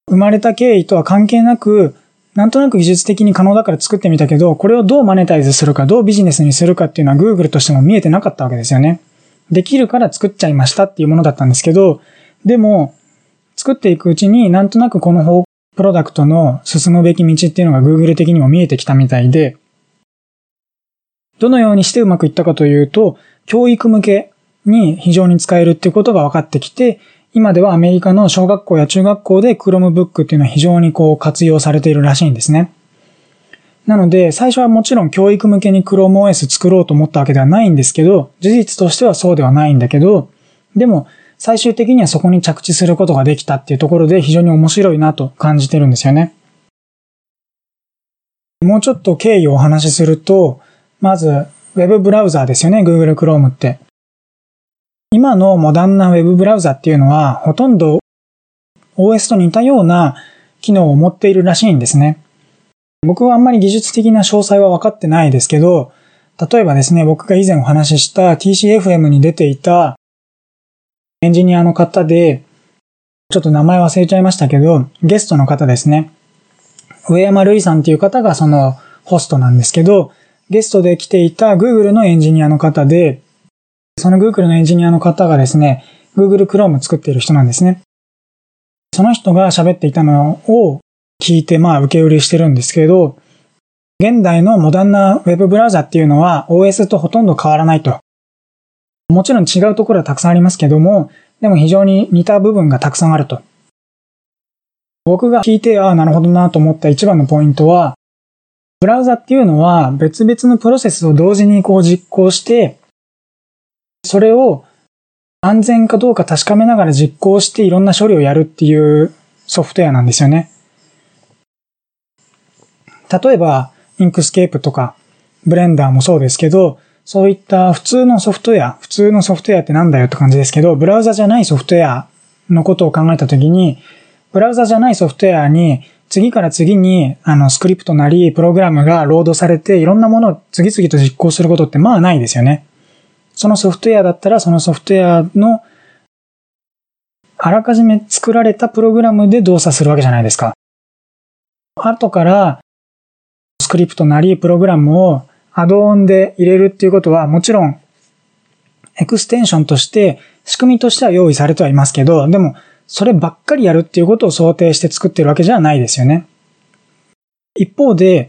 生まれた経緯とは関係なく、なんとなく技術的に可能だから作ってみたけど、これをどうマネタイズするか、どうビジネスにするかっていうのは Google としても見えてなかったわけですよね。できるから作っちゃいましたっていうものだったんですけど、でも、作っていくうちになんとなくこの方プロダクトの進むべき道っていうのが Google 的にも見えてきたみたいで、どのようにしてうまくいったかというと、教育向けに非常に使えるっていうことが分かってきて、今ではアメリカの小学校や中学校で Chromebook っていうのは非常にこう活用されているらしいんですね。なので、最初はもちろん教育向けに ChromeOS 作ろうと思ったわけではないんですけど、事実としてはそうではないんだけど、でも、最終的にはそこに着地することができたっていうところで非常に面白いなと感じてるんですよね。もうちょっと経緯をお話しすると、まず、ウェブブラウザーですよね、Google Chrome って。今のモダンなウェブブラウザっていうのは、ほとんど OS と似たような機能を持っているらしいんですね。僕はあんまり技術的な詳細は分かってないですけど、例えばですね、僕が以前お話しした TCFM に出ていたエンジニアの方で、ちょっと名前忘れちゃいましたけど、ゲストの方ですね。上山瑠衣さんっていう方がそのホストなんですけど、ゲストで来ていた Google のエンジニアの方で、その Google のエンジニアの方がですね、Google Chrome 作っている人なんですね。その人が喋っていたのを聞いて、まあ受け売りしてるんですけど、現代のモダンな Web ブラウザっていうのは OS とほとんど変わらないと。もちろん違うところはたくさんありますけども、でも非常に似た部分がたくさんあると。僕が聞いて、ああ、なるほどなと思った一番のポイントは、ブラウザっていうのは別々のプロセスを同時にこう実行して、それを安全かどうか確かめながら実行していろんな処理をやるっていうソフトウェアなんですよね。例えば、 Inkscape とか、ブレンダーもそうですけど、そういった普通のソフトウェア、普通のソフトウェアってなんだよって感じですけど、ブラウザじゃないソフトウェアのことを考えたときに、ブラウザじゃないソフトウェアに次から次にあのスクリプトなりプログラムがロードされていろんなものを次々と実行することってまあないですよね。そのソフトウェアだったらそのソフトウェアのあらかじめ作られたプログラムで動作するわけじゃないですか。後からスクリプトなりプログラムをアドオンで入れるっていうことはもちろんエクステンションとして仕組みとしては用意されてはいますけど、でもそればっかりやるっていうことを想定して作ってるわけじゃないですよね。一方で、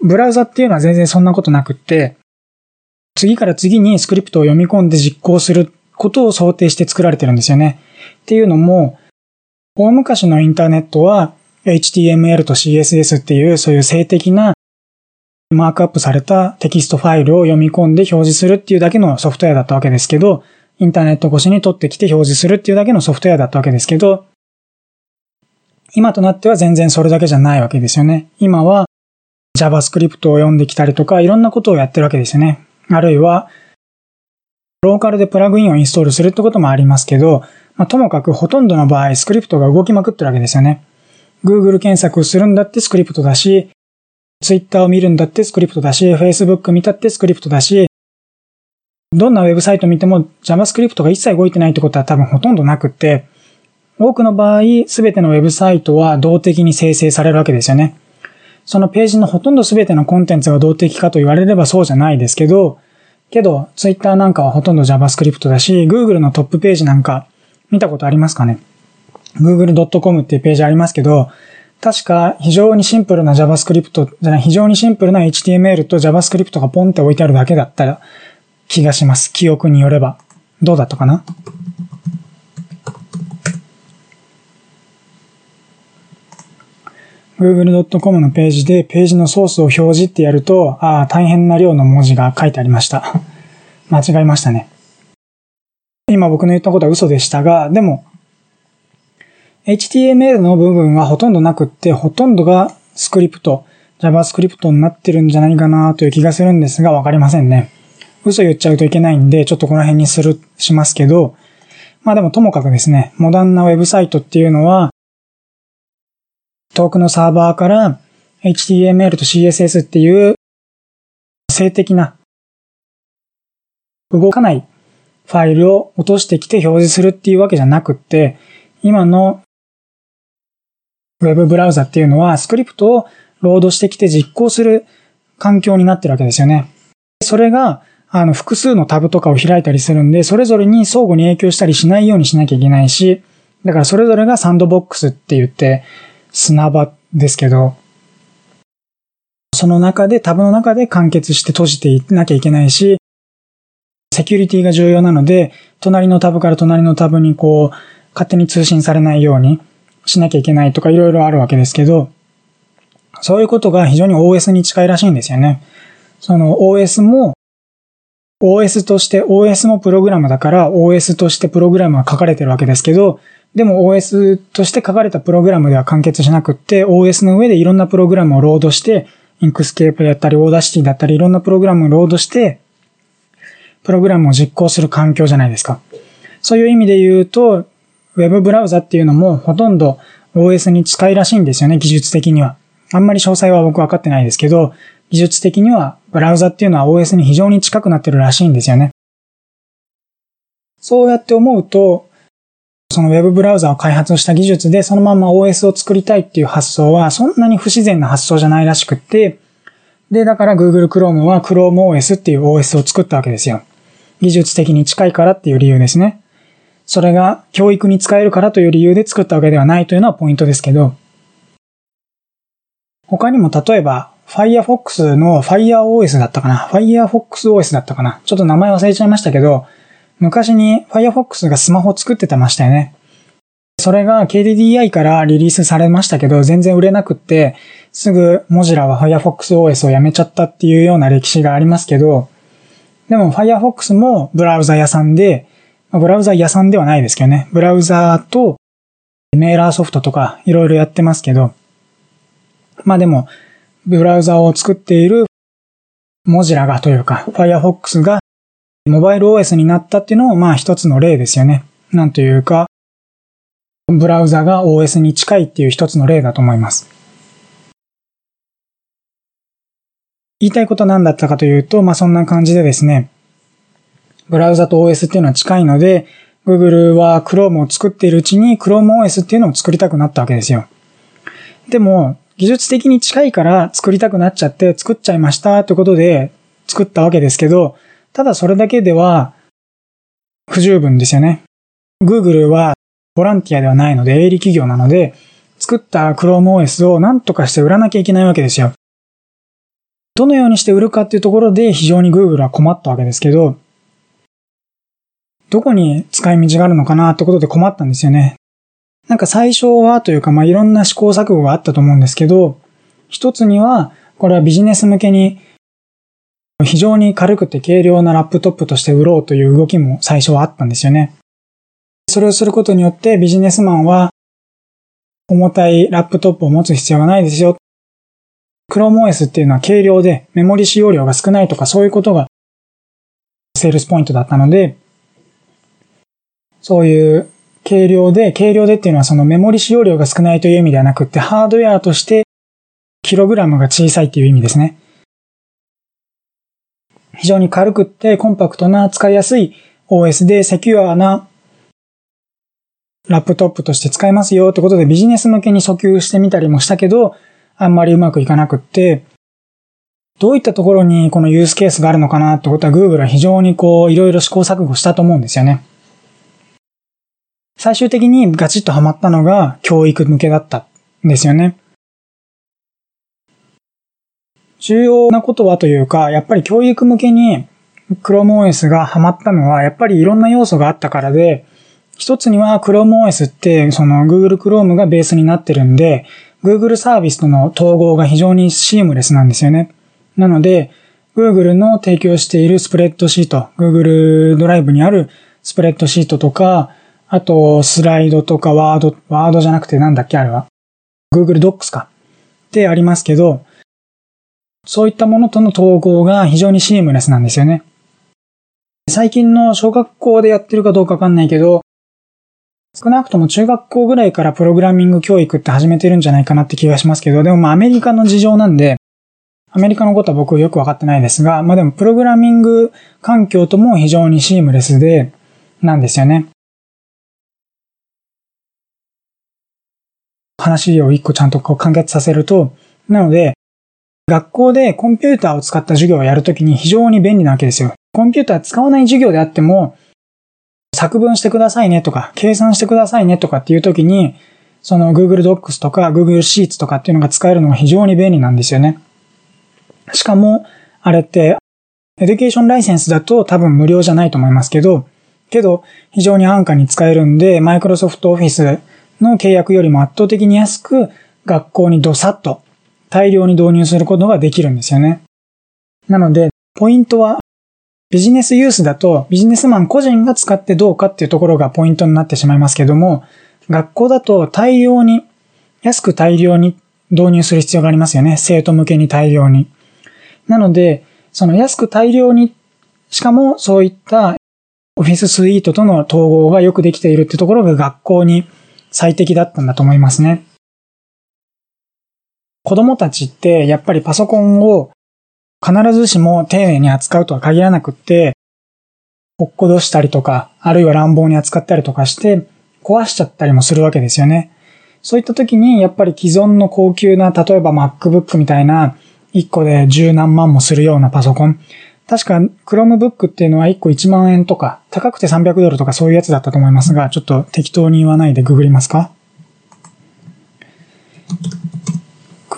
ブラウザっていうのは全然そんなことなくって、次から次にスクリプトを読み込んで実行することを想定して作られてるんですよね。っていうのも、大昔のインターネットは HTML と CSS っていうそういう静的なマークアップされたテキストファイルを読み込んで表示するっていうだけのソフトウェアだったわけですけど、インターネット越しに取ってきて表示するっていうだけのソフトウェアだったわけですけど、今となっては全然それだけじゃないわけですよね。今は JavaScript を読んできたりとか、いろんなことをやってるわけですよね。あるいは、ローカルでプラグインをインストールするってこともありますけど、まあ、ともかくほとんどの場合、スクリプトが動きまくってるわけですよね。Google 検索するんだってスクリプトだし、Twitter を見るんだってスクリプトだし、Facebook 見たってスクリプトだし、どんなウェブサイト見ても JavaScript が一切動いてないってことは多分ほとんどなくって、多くの場合、すべてのウェブサイトは動的に生成されるわけですよね。そのページのほとんどすべてのコンテンツが動的かと言われればそうじゃないですけど、けど、Twitter なんかはほとんど JavaScript だし、Google のトップページなんか見たことありますかね ?google.com っていうページありますけど、確か非常にシンプルな JavaScript じゃない、非常にシンプルな HTML と JavaScript がポンって置いてあるだけだったら気がします。記憶によれば。どうだったかな？google.com のページでページのソースを表示ってやると、ああ、大変な量の文字が書いてありました。間違えましたね。今僕の言ったことは嘘でしたが、でも、HTML の部分はほとんどなくって、ほとんどがスクリプト、JavaScript になってるんじゃないかなという気がするんですが、わかりませんね。嘘言っちゃうといけないんで、ちょっとこの辺にする、しますけど、まあでもともかくですね、モダンなウェブサイトっていうのは、遠くのサーバーから HTML と CSS っていう静的な動かないファイルを落としてきて表示するっていうわけじゃなくって、今の Web ブラウザっていうのはスクリプトをロードしてきて実行する環境になってるわけですよね。それが、あの、複数のタブとかを開いたりするんで、それぞれに相互に影響したりしないようにしなきゃいけないし、だからそれぞれがサンドボックスって言って、砂場ですけど、その中で、タブの中で完結して閉じていなきゃいけないし、セキュリティが重要なので、隣のタブから隣のタブにこう、勝手に通信されないようにしなきゃいけないとかいろいろあるわけですけど、そういうことが非常に OS に近いらしいんですよね。その OS も OS として、OS もプログラムだから OS としてプログラムは書かれてるわけですけど、でも OS として書かれたプログラムでは完結しなくって、OS の上でいろんなプログラムをロードして、 Inkscape だったり、 Audacity だったり、いろんなプログラムをロードして、プログラムを実行する環境じゃないですか。そういう意味で言うと、ウェブブラウザっていうのもほとんど OS に近いらしいんですよね、技術的には。あんまり詳細は僕分かってないですけど、技術的にはブラウザっていうのは OS に非常に近くなってるらしいんですよね。そうやって思うと、その Web ブラウザを開発した技術でそのまま OS を作りたいっていう発想はそんなに不自然な発想じゃないらしくって、で、だから Google Chrome は ChromeOS っていう OS を作ったわけですよ。技術的に近いからっていう理由ですね。それが教育に使えるからという理由で作ったわけではないというのはポイントですけど、他にも例えば Firefox の FireOS だったかな ?FirefoxOS だったかなちょっと名前忘れちゃいましたけど、昔に Firefox がスマホ作っててましたよね。それが KDDI からリリースされましたけど、全然売れなくって、すぐモジラは FirefoxOS をやめちゃったっていうような歴史がありますけど、でも Firefox もブラウザ屋さんで、ブラウザ屋さんではないですけどね、ブラウザとメーラーソフトとかいろいろやってますけど、まあでも、ブラウザを作っているモジラがというか、Firefox がモバイル OS になったっていうのもまあ一つの例ですよね。なんというか、ブラウザが OS に近いっていう一つの例だと思います。言いたいこと何だったかというと、まあそんな感じでですね、ブラウザと OS っていうのは近いので、Google は Chrome を作っているうちに ChromeOS っていうのを作りたくなったわけですよ。でも、技術的に近いから作りたくなっちゃって作っちゃいましたってことで作ったわけですけど、ただそれだけでは不十分ですよね。Google はボランティアではないので営利企業なので、作った ChromeOS を何とかして売らなきゃいけないわけですよ。どのようにして売るかっていうところで非常に Google は困ったわけですけど、どこに使い道があるのかなってことで困ったんですよね。なんか最初はというか、まあ、いろんな試行錯誤があったと思うんですけど、一つには、これはビジネス向けに非常に軽くて軽量なラップトップとして売ろうという動きも最初はあったんですよね。それをすることによってビジネスマンは重たいラップトップを持つ必要がないですよ。ChromeOS っていうのは軽量でメモリ使用量が少ないとかそういうことがセールスポイントだったので、そういう軽量で、軽量でっていうのはそのメモリ使用量が少ないという意味ではなくって、ハードウェアとしてキログラムが小さいっていう意味ですね。非常に軽くってコンパクトな使いやすい OS でセキュアなラップトップとして使えますよってことでビジネス向けに訴求してみたりもしたけど、あんまりうまくいかなくって、どういったところにこのユースケースがあるのかなってことは Google は非常にこういろいろ試行錯誤したと思うんですよね。最終的にガチッとハマったのが教育向けだったんですよね。重要なことはというか、やっぱり教育向けに ChromeOS がハマったのは、やっぱりいろんな要素があったからで、一つには ChromeOS ってその Google Chrome がベースになってるんで、Google サービスとの統合が非常にシームレスなんですよね。なので、Google の提供しているスプレッドシート、Google ドライブにあるスプレッドシートとか、あと、スライドとかワード、ワードじゃなくてなんだっけあれは。Google Docs か。ってありますけど、そういったものとの統合が非常にシームレスなんですよね。最近の小学校でやってるかどうかわかんないけど、少なくとも中学校ぐらいからプログラミング教育って始めてるんじゃないかなって気がしますけど、でもまあアメリカの事情なんで、アメリカのことは僕よくわかってないですが、まあでもプログラミング環境とも非常にシームレスで、なんですよね。話を一個ちゃんとこう完結させると、なので、学校でコンピューターを使った授業をやるときに非常に便利なわけですよ。コンピューター使わない授業であっても、作文してくださいねとか、計算してくださいねとかっていうときに、その Google Docs とか Google Sheets とかっていうのが使えるのが非常に便利なんですよね。しかも、あれって、エデュケーションライセンスだと多分無料じゃないと思いますけど、けど、非常に安価に使えるんで、Microsoft Office の契約よりも圧倒的に安く学校にドサッと大量に導入することができるんですよね。なので、ポイントはビジネスユースだとビジネスマン個人が使ってどうかっていうところがポイントになってしまいますけども、学校だと大量に、安く大量に導入する必要がありますよね。生徒向けに大量に。なので、その安く大量に、しかもそういったオフィススイートとの統合がよくできているってところが学校に最適だったんだと思いますね。子供たちってやっぱりパソコンを必ずしも丁寧に扱うとは限らなくって、落っこどしたりとか、あるいは乱暴に扱ったりとかして、壊しちゃったりもするわけですよね。そういった時に、やっぱり既存の高級な、例えば MacBook みたいな、1個で十何万もするようなパソコン。確か、Chromebook っていうのは1個1万円とか、高くて300ドルとかそういうやつだったと思いますが、ちょっと適当に言わないでググりますか？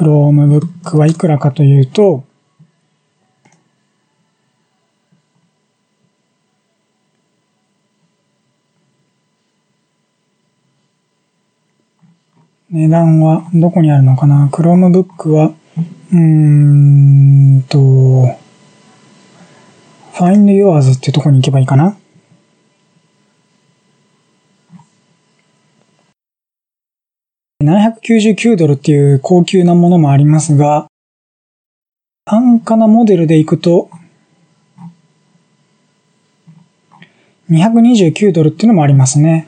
?Chromebook はいくらかというと、値段はどこにあるのかな ?Chromebook は、うーんと、Find Yours ってとこに行けばいいかな？799ドルっていう高級なものもありますが、安価なモデルで行くと、229ドルっていうのもありますね。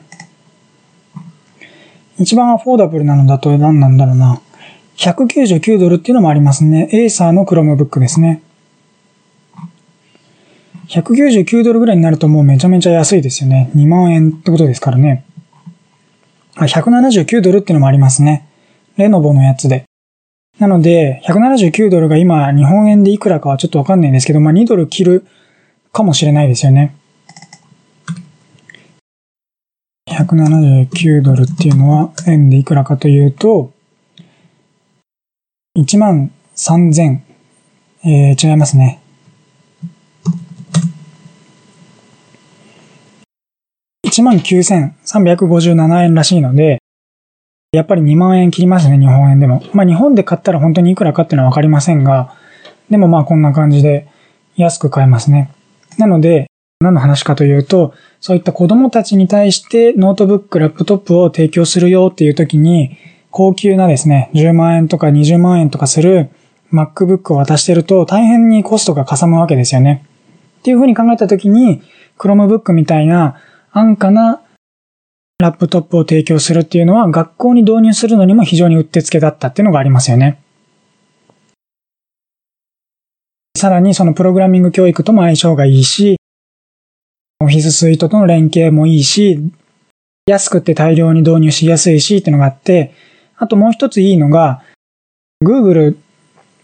一番アフォーダブルなのだと何なんだろうな。199ドルっていうのもありますね。エーサーのクロムブックですね。199ドルぐらいになるともうめちゃめちゃ安いですよね。2万円ってことですからね。あ、179ドルっていうのもありますね。レノボのやつで。なので、179ドルが今日本円でいくらかはちょっとわかんないんですけど、まあ2ドル切るかもしれないですよね。179ドルっていうのは円でいくらかというと、1万3000、えー、違いますね。1万9357円らしいので、やっぱり2万円切りますね、日本円でも。まあ日本で買ったら本当にいくらかっていうのはわかりませんが、でもまあこんな感じで安く買えますね。なので、何の話かというと、そういった子供たちに対してノートブック、ラップトップを提供するよっていう時に、高級なですね、10万円とか20万円とかする MacBook を渡してると大変にコストがかさむわけですよね。っていうふうに考えた時に、Chromebook みたいな安価なラップトップを提供するっていうのは学校に導入するのにも非常にうってつけだったっていうのがありますよね。さらにそのプログラミング教育とも相性がいいし、オフィススイートとの連携もいいし、安くて大量に導入しやすいしっていうのがあって、あともう一ついいのが、Google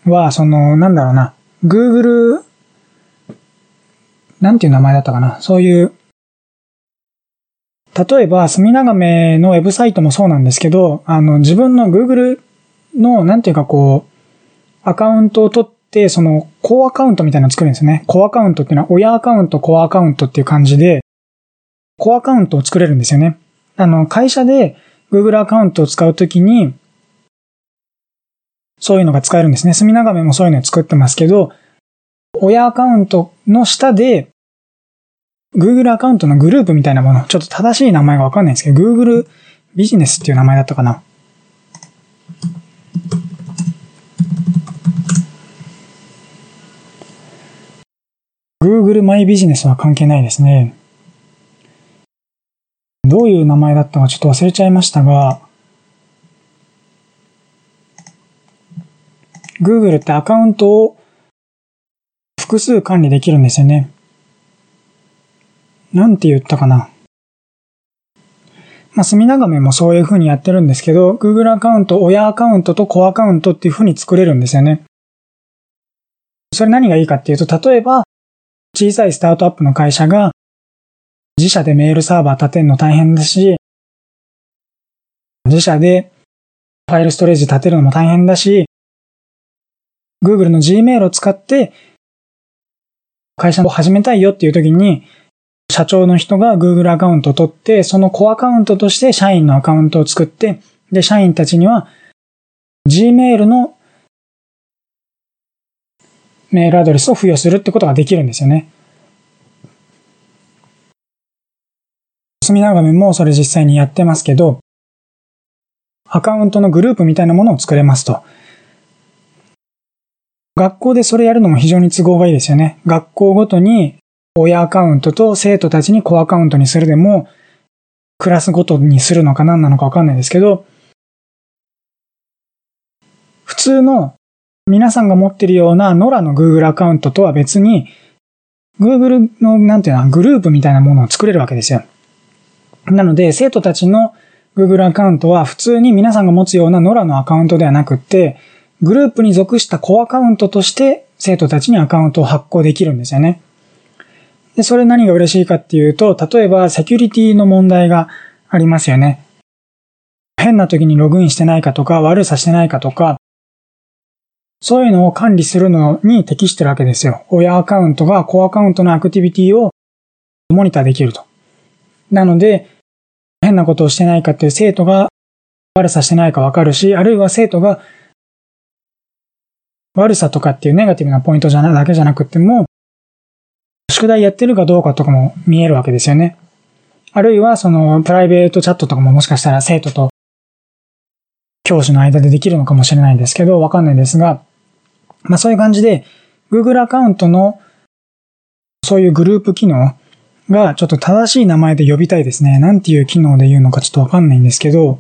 はその、なんだろうな、Google、なんていう名前だったかな、そういう、例えば、隅長めのウェブサイトもそうなんですけど、あの、自分の Google の、なんていうかこう、アカウントを取って、その、コアカウントみたいなのを作るんですね。コアカウントっていうのは、親アカウント、コアアカウントっていう感じで、コアアカウントを作れるんですよね。あの、会社で Google アカウントを使うときに、そういうのが使えるんですね。隅長めもそういうのを作ってますけど、親アカウントの下で、Google アカウントのグループみたいなもの、ちょっと正しい名前がわかんないんですけど、Google ビジネスっていう名前だったかな。Google マイビジネスは関係ないですね。どういう名前だったかちょっと忘れちゃいましたが、Google ってアカウントを複数管理できるんですよね。なんて言ったかな。まあ、隅長めもそういう風にやってるんですけど、Google アカウント、親アカウントとコアカウントっていう風に作れるんですよね。それ何がいいかっていうと、例えば、小さいスタートアップの会社が自社でメールサーバー立てるの大変だし、自社でファイルストレージ立てるのも大変だし、Google の Gmail を使って会社を始めたいよっていう時に、社長の人が Google アカウントを取って、そのコアカウントとして社員のアカウントを作って、で、社員たちには Gmail のメールアドレスを付与するってことができるんですよね。隅眺めもそれ実際にやってますけど、アカウントのグループみたいなものを作れますと。学校でそれやるのも非常に都合がいいですよね。学校ごとに親アカウントと生徒たちに子アカウントにするでも、クラスごとにするのか何なのかわかんないですけど、普通の皆さんが持ってるような NORA の Google アカウントとは別に、Google のなんていうの、グループみたいなものを作れるわけですよ。なので、生徒たちの Google アカウントは普通に皆さんが持つような NORA のアカウントではなくって、グループに属したコアカウントとして生徒たちにアカウントを発行できるんですよね。で、それ何が嬉しいかっていうと、例えばセキュリティの問題がありますよね。変な時にログインしてないかとか、悪さしてないかとか、そういうのを管理するのに適してるわけですよ。親アカウントがコアカウントのアクティビティをモニターできると。なので、変なことをしてないかっていう生徒が悪さしてないかわかるし、あるいは生徒が悪さとかっていうネガティブなポイントじゃなだけじゃなくても、宿題やってるかどうかとかも見えるわけですよね。あるいは、その、プライベートチャットとかももしかしたら生徒と教師の間でできるのかもしれないんですけど、わかんないですが、まあそういう感じで、Google アカウントのそういうグループ機能がちょっと正しい名前で呼びたいですね。なんていう機能で言うのかちょっとわかんないんですけど、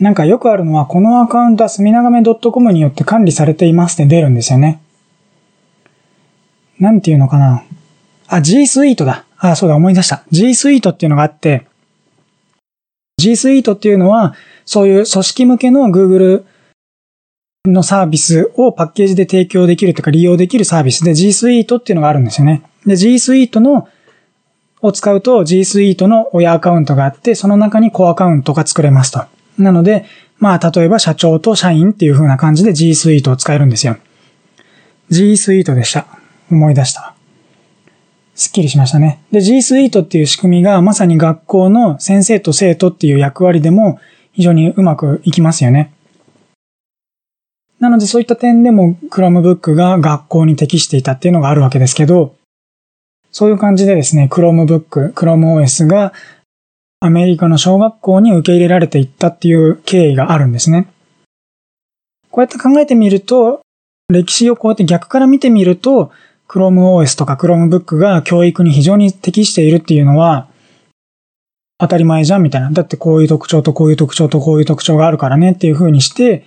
なんかよくあるのは、このアカウントはすみながめ .com によって管理されていますって出るんですよね。なんていうのかな。あ、G Suite だ。あ、そうだ、思い出した。G Suite っていうのがあって、G Suite っていうのは、そういう組織向けの Google のサービスをパッケージで提供できるとか利用できるサービスで G Suite っていうのがあるんですよね。で、G Suite のを使うと G Suite の親アカウントがあって、その中にコアカウントが作れますと。なので、まあ、例えば社長と社員っていう風な感じで G Suite を使えるんですよ。G Suite でした。思い出した。すっきりしましたね。で、G Suite っていう仕組みがまさに学校の先生と生徒っていう役割でも非常にうまくいきますよね。なのでそういった点でも Chromebook が学校に適していたっていうのがあるわけですけど、そういう感じでですね、Chromebook、ChromeOS がアメリカの小学校に受け入れられていったっていう経緯があるんですね。こうやって考えてみると、歴史をこうやって逆から見てみると、ChromeOS とか Chromebook が教育に非常に適しているっていうのは、当たり前じゃんみたいな。だってこういう特徴とこういう特徴とこういう特徴があるからねっていう風にして、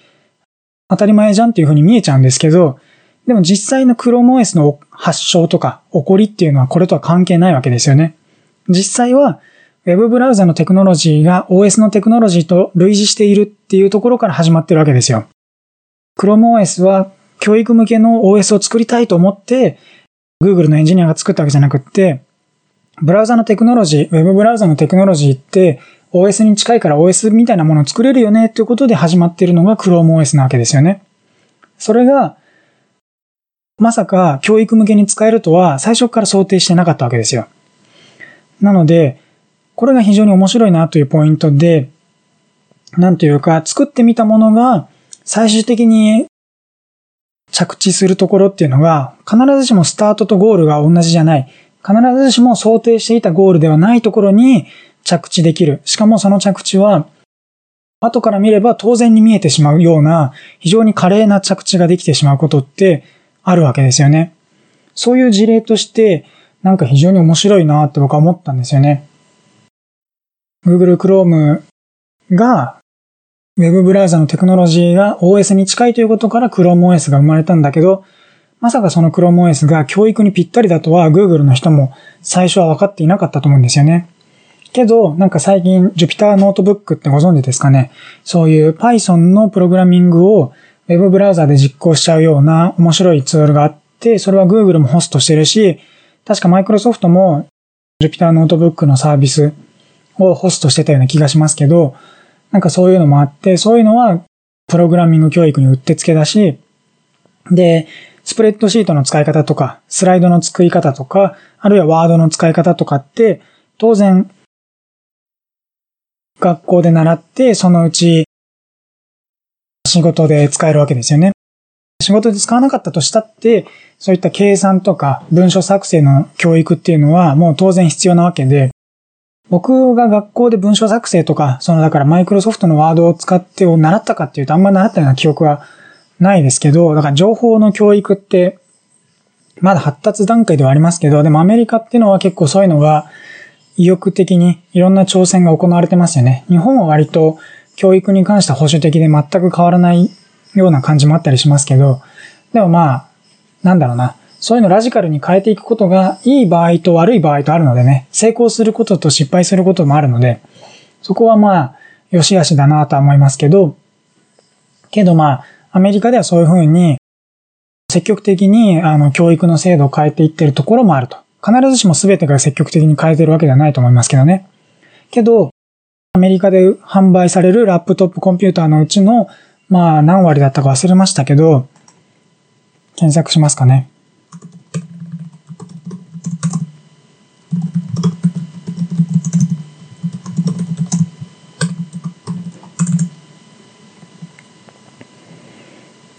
当たり前じゃんっていう風に見えちゃうんですけど、でも実際の ChromeOS の発症とか起こりっていうのはこれとは関係ないわけですよね。実際は Web ブラウザのテクノロジーが OS のテクノロジーと類似しているっていうところから始まってるわけですよ。ChromeOS は教育向けの OS を作りたいと思って、Google のエンジニアが作ったわけじゃなくって、ブラウザのテクノロジー、Web ブラウザのテクノロジーって OS に近いから OS みたいなものを作れるよねっていうことで始まってるのが ChromeOS なわけですよね。それが、まさか教育向けに使えるとは最初から想定してなかったわけですよ。なので、これが非常に面白いなというポイントで、なんというか、作ってみたものが最終的に着地するところっていうのが、必ずしもスタートとゴールが同じじゃない。必ずしも想定していたゴールではないところに着地できる。しかもその着地は、後から見れば当然に見えてしまうような、非常に華麗な着地ができてしまうことってあるわけですよね。そういう事例として、なんか非常に面白いなって僕は思ったんですよね。Google Chrome が Web ブラウザのテクノロジーが OS に近いということから ChromeOS が生まれたんだけど、まさかその ChromeOS が教育にぴったりだとは Google の人も最初は分かっていなかったと思うんですよね。けど、なんか最近 Jupyter Notebook ってご存知ですかねそういう Python のプログラミングを Web ブラウザで実行しちゃうような面白いツールがあって、それは Google もホストしてるし、確か Microsoft も Jupyter Notebook のサービスをホストしてたような気がしますけど、なんかそういうのもあって、そういうのはプログラミング教育にうってつけだし、で、スプレッドシートの使い方とか、スライドの作り方とか、あるいはワードの使い方とかって、当然、学校で習って、そのうち仕事で使えるわけですよね。仕事で使わなかったとしたって、そういった計算とか文書作成の教育っていうのはもう当然必要なわけで、僕が学校で文書作成とか、そのだからマイクロソフトのワードを使ってを習ったかっていうとあんま習ったような記憶はないですけど、だから情報の教育ってまだ発達段階ではありますけど、でもアメリカっていうのは結構そういうのが意欲的にいろんな挑戦が行われてますよね。日本は割と教育に関しては保守的で全く変わらないような感じもあったりしますけど、でもまあ、なんだろうな。そういうのをラジカルに変えていくことがいい場合と悪い場合とあるのでね、成功することと失敗することもあるので、そこはまあ、良し悪しだなとは思いますけど、けどまあ、アメリカではそういうふうに、積極的にあの教育の制度を変えていってるところもあると。必ずしも全てが積極的に変えてるわけではないと思いますけどね。けど、アメリカで販売されるラップトップコンピューターのうちの、まあ何割だったか忘れましたけど、検索しますかね。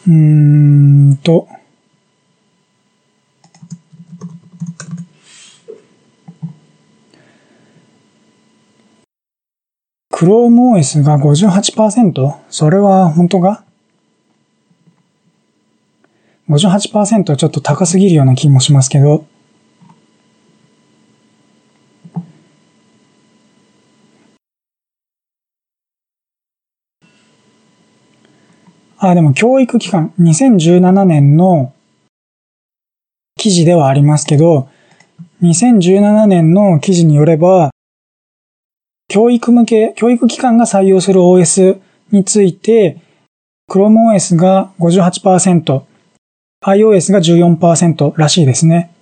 うーんと、ChromeOS が 58%? それは本当か ?58% ちょっと高すぎるような気もしますけど。あ、でも教育機関、2017年の記事ではありますけど、2017年の記事によれば、教育向け、教育機関が採用する OS について、ChromeOS が58%、iOS が14%らしいですね。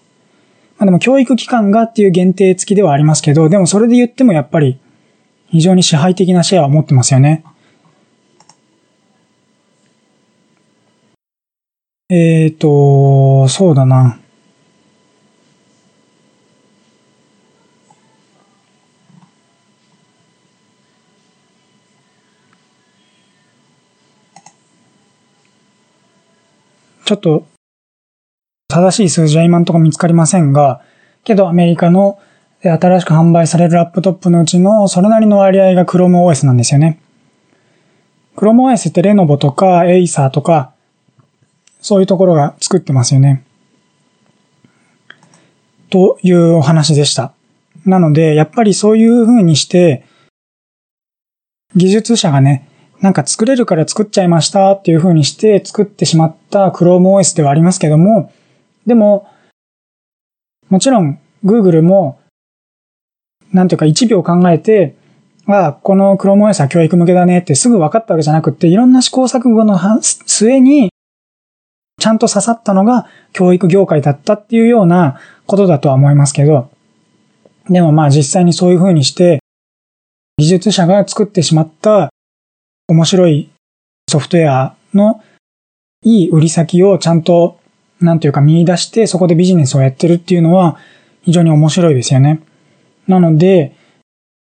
まあでも教育機関がっていう限定付きではありますけど、でもそれで言ってもやっぱり非常に支配的なシェアを持ってますよね。えっ、ー、と、そうだな。ちょっと正しい数字は今んとこ見つかりませんが、けどアメリカの新しく販売されるラップトップのうちのそれなりの割合が ChromeOS なんですよね。ChromeOS ってレノボとかエイサーとか、そういうところが作ってますよね。というお話でした。なので、やっぱりそういう風にして、技術者がね、なんか作れるから作っちゃいましたっていう風にして作ってしまった ChromeOS ではありますけども、でも、もちろん Google も、なんていうか1秒考えて、あ、この ChromeOS は教育向けだねってすぐ分かったわけじゃなくて、いろんな試行錯誤の末に、ちゃんと刺さったのが教育業界だったっていうようなことだとは思いますけど、でもまあ実際にそういう風にして、技術者が作ってしまった面白いソフトウェアのいい売り先をちゃんと、なんていうか見出してそこでビジネスをやってるっていうのは非常に面白いですよね。なので、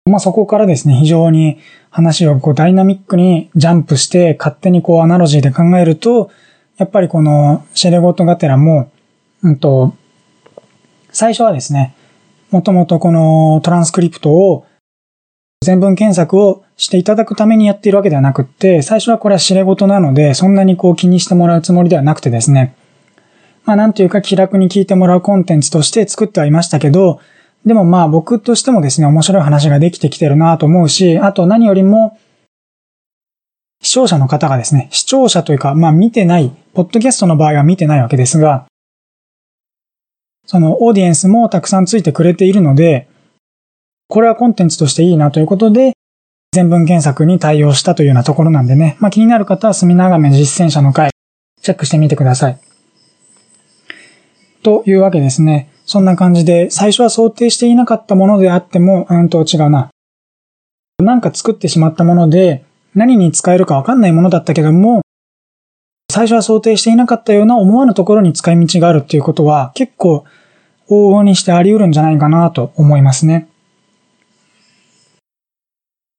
まあ、そこからですね、非常に話をこうダイナミックにジャンプして勝手にこうアナロジーで考えると、やっぱりこのシェレゴットガテラも、うんと、最初はですね、もともとこのトランスクリプトを全文検索をしていただくためにやっているわけではなくって、最初はこれは知れ事なので、そんなにこう気にしてもらうつもりではなくてですね、まあなんというか気楽に聞いてもらうコンテンツとして作ってはいましたけど、でもまあ僕としてもですね、面白い話ができてきてるなと思うし、あと何よりも、視聴者の方がですね、視聴者というか、まあ見てない、ポッドキャストの場合は見てないわけですが、そのオーディエンスもたくさんついてくれているので、これはコンテンツとしていいなということで、全文検索に対応したというようなところなんでね、まあ気になる方は隅長め実践者の回、チェックしてみてください。というわけですね。そんな感じで、最初は想定していなかったものであっても、うんと違うな。なんか作ってしまったもので、何に使えるかわかんないものだったけども、最初は想定していなかったような思わぬところに使い道があるっていうことは、結構、往々にしてあり得るんじゃないかなと思いますね。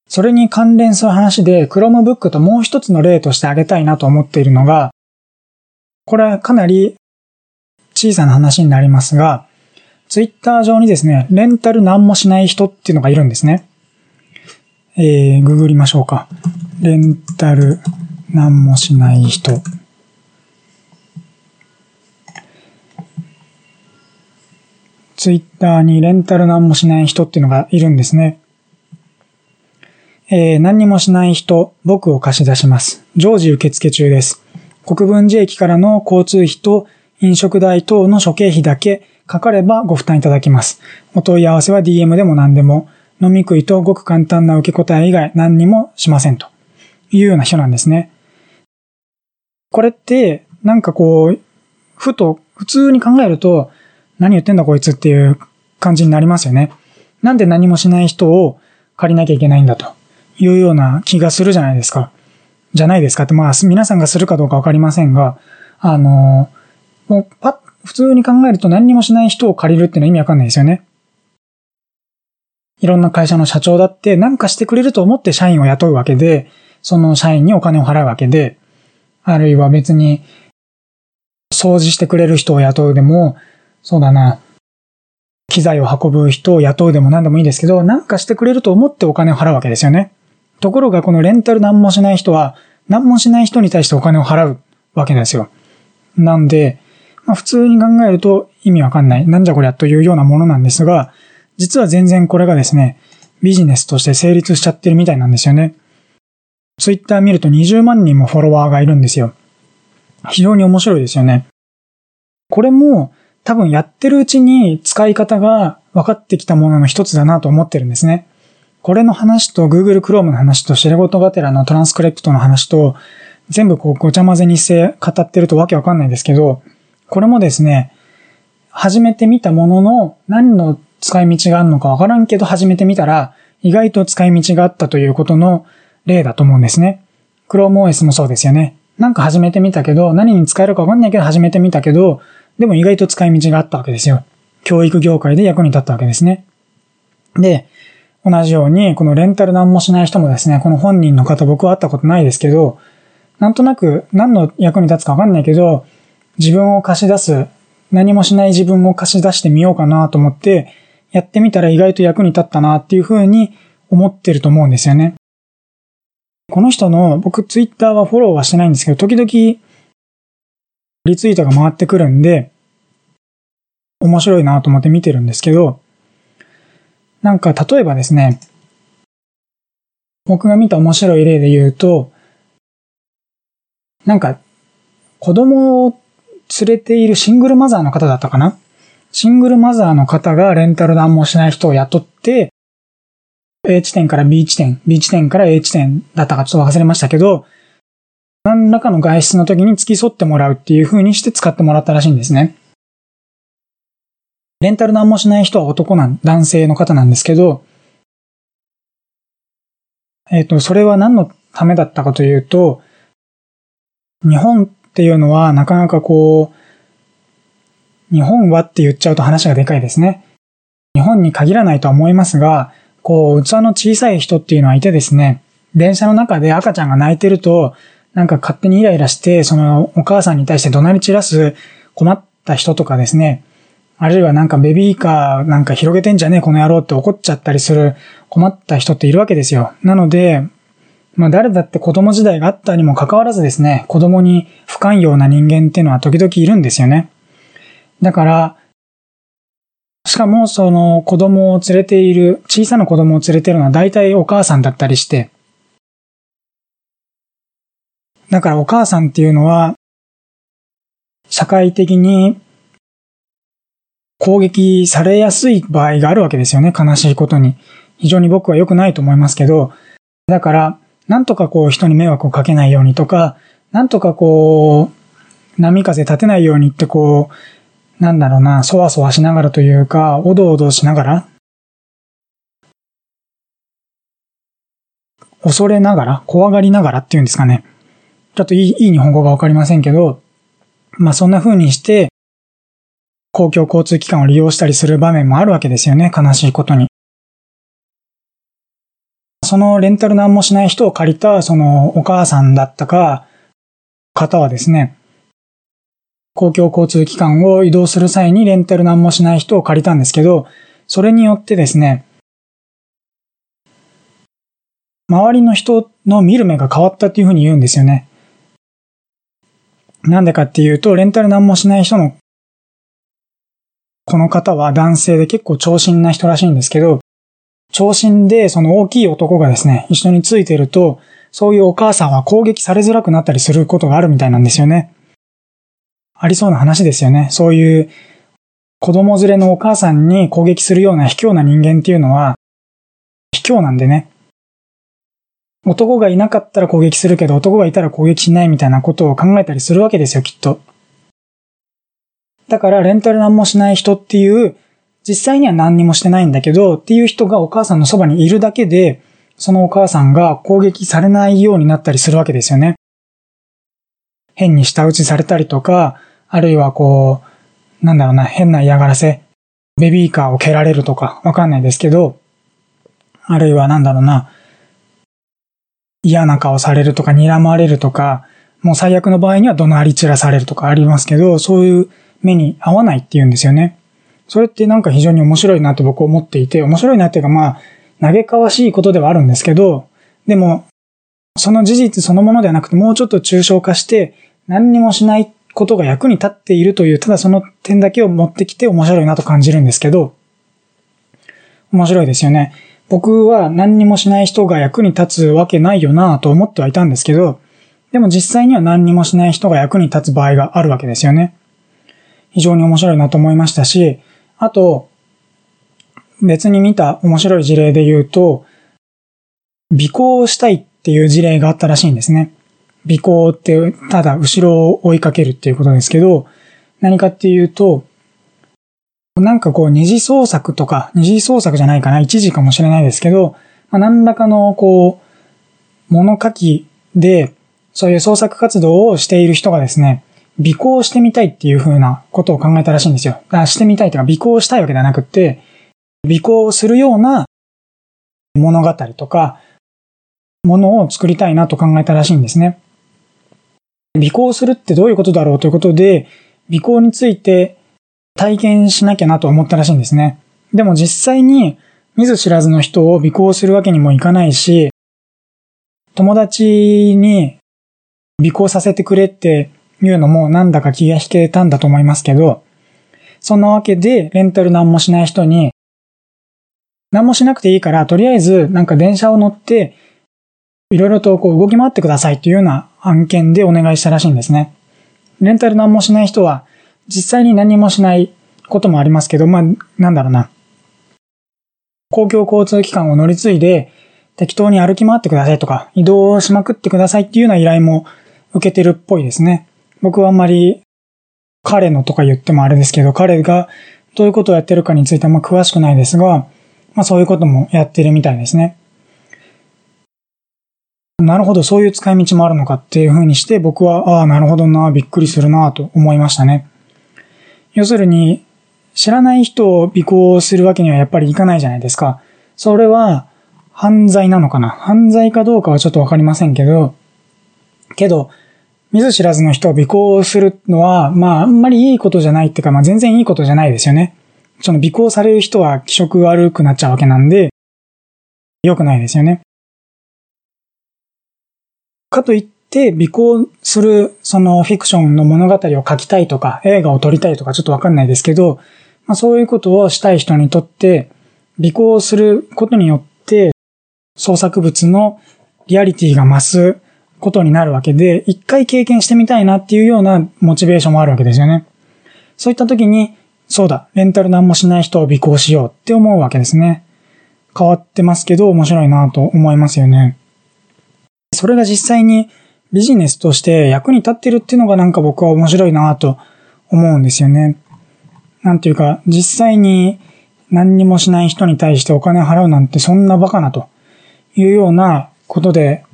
それに関連する話で Chromebook ともう一つの例として挙げたいなと思っているのが、これはかなり小さな話になりますが、ツイッター上にですね、レンタル何もしない人っていうのがいるんですね。えー、ググりましょうか。レンタル何もしない人。ツイッターにレンタル何もしない人っていうのがいるんですね。えー、何にもしない人、僕を貸し出します。常時受付中です。国分寺駅からの交通費と飲食代等の諸経費だけかかればご負担いただきます。お問い合わせは DM でも何でも、飲み食いとごく簡単な受け答え以外何にもしませんというような人なんですね。これって、なんかこう、ふと、普通に考えると、何言ってんだこいつっていう感じになりますよね。なんで何もしない人を借りなきゃいけないんだというような気がするじゃないですか。じゃないですかって、まあ、皆さんがするかどうかわかりませんが、あの、もうパ、普通に考えると何にもしない人を借りるっていうのは意味わかんないですよね。いろんな会社の社長だって何かしてくれると思って社員を雇うわけで、その社員にお金を払うわけで、あるいは別に掃除してくれる人を雇うでも、そうだな、機材を運ぶ人を雇うでも何でもいいですけど、何かしてくれると思ってお金を払うわけですよね。ところがこのレンタル何もしない人は、何もしない人に対してお金を払うわけですよ。なんで、まあ、普通に考えると意味わかんない。なんじゃこりゃというようなものなんですが、実は全然これがですね、ビジネスとして成立しちゃってるみたいなんですよね。ツイッター見ると20万人もフォロワーがいるんですよ。非常に面白いですよね。これも多分やってるうちに使い方が分かってきたものの一つだなと思ってるんですね。これの話と Google Chrome の話とシェレゴトガテラのトランスクリプトの話と全部こうごちゃ混ぜにして語ってるとわけわかんないですけど、これもですね、始めてみたものの何の使い道があるのかわからんけど始めてみたら意外と使い道があったということの例だと思うんですね。ChromeOS もそうですよね。なんか始めてみたけど、何に使えるかわかんないけど始めてみたけど、でも意外と使い道があったわけですよ。教育業界で役に立ったわけですね。で、同じように、このレンタル何もしない人もですね、この本人の方僕は会ったことないですけど、なんとなく何の役に立つかわかんないけど、自分を貸し出す、何もしない自分を貸し出してみようかなと思って、やってみたら意外と役に立ったなっていうふうに思ってると思うんですよね。この人の、僕ツイッターはフォローはしてないんですけど、時々リツイートが回ってくるんで、面白いなと思って見てるんですけど、なんか例えばですね、僕が見た面白い例で言うと、なんか子供を連れているシングルマザーの方だったかな？シングルマザーの方がレンタル何もしない人を雇って、A 地点から B 地点、B 地点から A 地点だったかちょっと忘れましたけど、何らかの外出の時に付き添ってもらうっていう風にして使ってもらったらしいんですね。レンタル何もしない人は男なん、男性の方なんですけど、えっ、ー、と、それは何のためだったかというと、日本っていうのはなかなかこう、日本はって言っちゃうと話がでかいですね。日本に限らないとは思いますが、こう、器の小さい人っていうのはいてですね、電車の中で赤ちゃんが泣いてると、なんか勝手にイライラして、そのお母さんに対して怒鳴り散らす困った人とかですね、あるいはなんかベビーカーなんか広げてんじゃねえこの野郎って怒っちゃったりする困った人っているわけですよ。なので、まあ誰だって子供時代があったにもかかわらずですね、子供に不寛容な人間っていうのは時々いるんですよね。だから、しかもその子供を連れている、小さな子供を連れてるのは大体お母さんだったりして、だからお母さんっていうのは、社会的に攻撃されやすい場合があるわけですよね、悲しいことに。非常に僕は良くないと思いますけど、だから、なんとかこう人に迷惑をかけないようにとか、なんとかこう、波風立てないようにってこう、なんだろうな、そわそわしながらというか、おどおどしながら、恐れながら、怖がりながらっていうんですかね。ちょっといいいい日本語がわかりませんけど、まあそんな風にして、公共交通機関を利用したりする場面もあるわけですよね、悲しいことに。そのレンタル何もしない人を借りた、そのお母さんだったか、方はですね、公共交通機関を移動する際にレンタル何もしない人を借りたんですけど、それによってですね、周りの人の見る目が変わったっていうふうに言うんですよね。なんでかっていうと、レンタル何もしない人の、この方は男性で結構長身な人らしいんですけど、長身でその大きい男がですね、一緒についてると、そういうお母さんは攻撃されづらくなったりすることがあるみたいなんですよね。ありそうな話ですよね。そういう子供連れのお母さんに攻撃するような卑怯な人間っていうのは、卑怯なんでね。男がいなかったら攻撃するけど男がいたら攻撃しないみたいなことを考えたりするわけですよ、きっと。だからレンタル何もしない人っていう、実際には何にもしてないんだけどっていう人がお母さんのそばにいるだけで、そのお母さんが攻撃されないようになったりするわけですよね。変に舌打ちされたりとか、あるいはこう、なんだろうな、変な嫌がらせ、ベビーカーを蹴られるとか、わかんないですけど、あるいはなんだろうな、嫌な顔されるとか、睨まれるとか、もう最悪の場合には怒鳴り散らされるとかありますけど、そういう目に合わないって言うんですよね。それってなんか非常に面白いなと僕思っていて、面白いなっていうかまあ、嘆かわしいことではあるんですけど、でも、その事実そのものではなくてもうちょっと抽象化して、何にもしないっことが役に立っているという、ただその点だけを持ってきて面白いなと感じるんですけど、面白いですよね。僕は何にもしない人が役に立つわけないよなと思ってはいたんですけど、でも実際には何にもしない人が役に立つ場合があるわけですよね。非常に面白いなと思いましたし、あと、別に見た面白い事例で言うと、尾行したいっていう事例があったらしいんですね。尾行ってただ後ろを追いかけるっていうことですけど、何かっていうと、なんかこう二次創作とか、二次創作じゃないかな、一時かもしれないですけど、まあ、何らかのこう、物書きで、そういう創作活動をしている人がですね、尾行してみたいっていう風なことを考えたらしいんですよ。だしてみたいというか、尾行したいわけではなくて、尾行するような物語とか、ものを作りたいなと考えたらしいんですね。尾行するってどういうことだろうということで、尾行について体験しなきゃなと思ったらしいんですね。でも実際に見ず知らずの人を尾行するわけにもいかないし、友達に尾行させてくれっていうのもなんだか気が引けたんだと思いますけど、そんなわけでレンタル何もしない人に、何もしなくていいから、とりあえずなんか電車を乗って、いろいろとこう動き回ってくださいっていうような案件でお願いしたらしいんですね。レンタル何もしない人は、実際に何もしないこともありますけど、まあ、なんだろうな。公共交通機関を乗り継いで、適当に歩き回ってくださいとか、移動しまくってくださいっていうような依頼も受けてるっぽいですね。僕はあんまり彼のとか言ってもあれですけど、彼がどういうことをやってるかについてはま詳しくないですが、まあそういうこともやってるみたいですね。なるほど、そういう使い道もあるのかっていうふうにして僕は、ああ、なるほどな、びっくりするなと思いましたね。要するに、知らない人を尾行するわけにはやっぱりいかないじゃないですか。それは犯罪なのかな犯罪かどうかはちょっとわかりませんけど、けど、見ず知らずの人を尾行するのは、まあ、あんまりいいことじゃないっていうか、まあ全然いいことじゃないですよね。その尾行される人は気色悪くなっちゃうわけなんで、良くないですよね。かといって、尾行する、そのフィクションの物語を書きたいとか、映画を撮りたいとかちょっとわかんないですけど、まあそういうことをしたい人にとって、尾行することによって、創作物のリアリティが増すことになるわけで、一回経験してみたいなっていうようなモチベーションもあるわけですよね。そういった時に、そうだ、レンタル何もしない人を尾行しようって思うわけですね。変わってますけど面白いなと思いますよね。それが実際にビジネスとして役に立ってるっていうのがなんか僕は面白いなと思うんですよね。なんていうか、実際に何にもしない人に対してお金払うなんてそんなバカなというようなことで、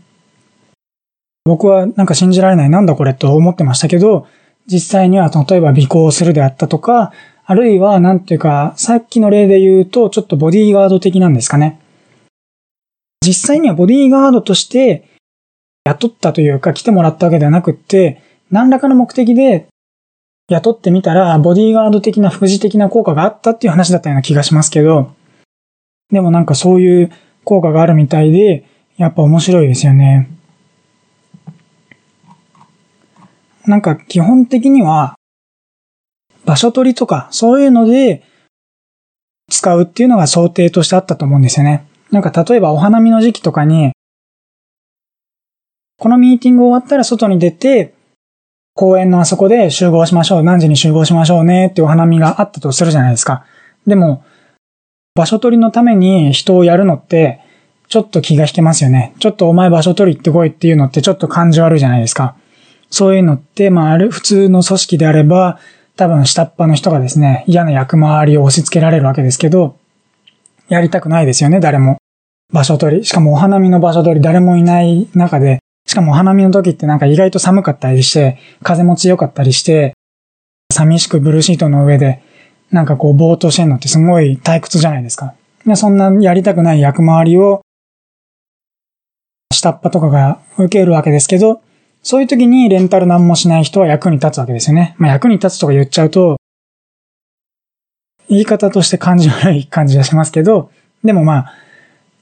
僕はなんか信じられないなんだこれと思ってましたけど、実際には例えば尾行するであったとか、あるいはなんていうか、さっきの例で言うとちょっとボディーガード的なんですかね。実際にはボディーガードとして雇ったというか来てもらったわけではなくって、何らかの目的で雇ってみたら、ボディーガード的な副次的な効果があったっていう話だったような気がしますけど、でもなんかそういう効果があるみたいで、やっぱ面白いですよね。なんか基本的には、場所取りとか、そういうので、使うっていうのが想定としてあったと思うんですよね。なんか例えばお花見の時期とかに、このミーティング終わったら外に出て、公園のあそこで集合しましょう。何時に集合しましょうねってお花見があったとするじゃないですか。でも、場所取りのために人をやるのって、ちょっと気が引けますよね。ちょっとお前場所取り行ってこいっていうのってちょっと感じ悪いじゃないですか。そういうのって、まあ、ある、普通の組織であれば、多分下っ端の人がですね、嫌な役回りを押し付けられるわけですけど、やりたくないですよね、誰も。場所取り。しかもお花見の場所取り誰もいない中で、しかもお花見の時ってなんか意外と寒かったりして、風も強かったりして、寂しくブルーシートの上で、なんかこうぼーっとしてんのってすごい退屈じゃないですか。でそんなやりたくない役回りを、下っ端とかが受けるわけですけど、そういう時にレンタル何もしない人は役に立つわけですよね。まあ役に立つとか言っちゃうと、言い方として感じ悪い感じがしますけど、でもまあ、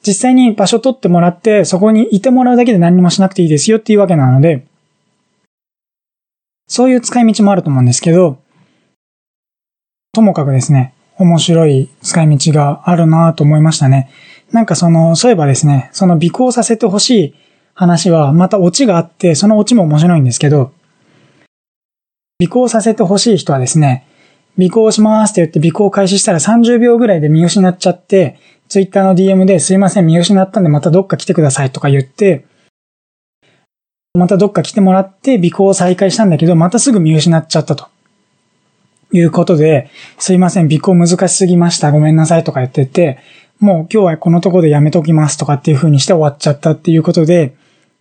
実際に場所取ってもらって、そこにいてもらうだけで何もしなくていいですよっていうわけなので、そういう使い道もあると思うんですけど、ともかくですね、面白い使い道があるなと思いましたね。なんかその、そういえばですね、その尾行させてほしい話はまたオチがあって、そのオチも面白いんですけど、尾行させてほしい人はですね、尾行しますって言って尾行開始したら30秒ぐらいで見失っちゃって、ツイッターの DM ですいません見失ったんでまたどっか来てくださいとか言って、またどっか来てもらって尾行を再開したんだけど、またすぐ見失っちゃったと。いうことで、すいません、尾行難しすぎました。ごめんなさいとか言ってて、もう今日はこのとこでやめときますとかっていう風にして終わっちゃったっていうことで、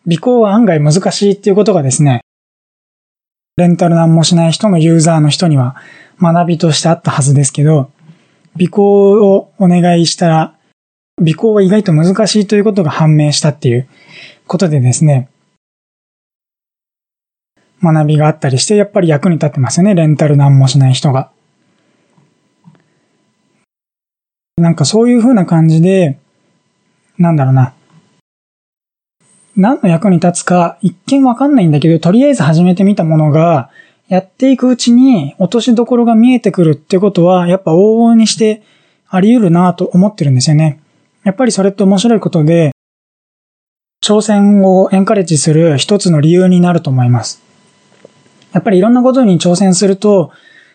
尾行は案外難しいっていうことがですね、レンタルなんもしない人のユーザーの人には学びとしてあったはずですけど、尾行をお願いしたら、尾行は意外と難しいということが判明したっていうことでですね、学びがあったりして、やっぱり役に立ってますよね、レンタルなんもしない人が。なんかそういう風な感じで、なんだろうな。何の役に立つか一見わかんないんだけど、とりあえず始めてみたものが、やっていくうちに落としどころが見えてくるってことは、やっぱ往々にしてあり得るなと思ってるんですよね。やっぱりそれって面白いことで、挑戦をエンカレッジする一つの理由になると思います。やっぱりいろんなことに挑戦すると、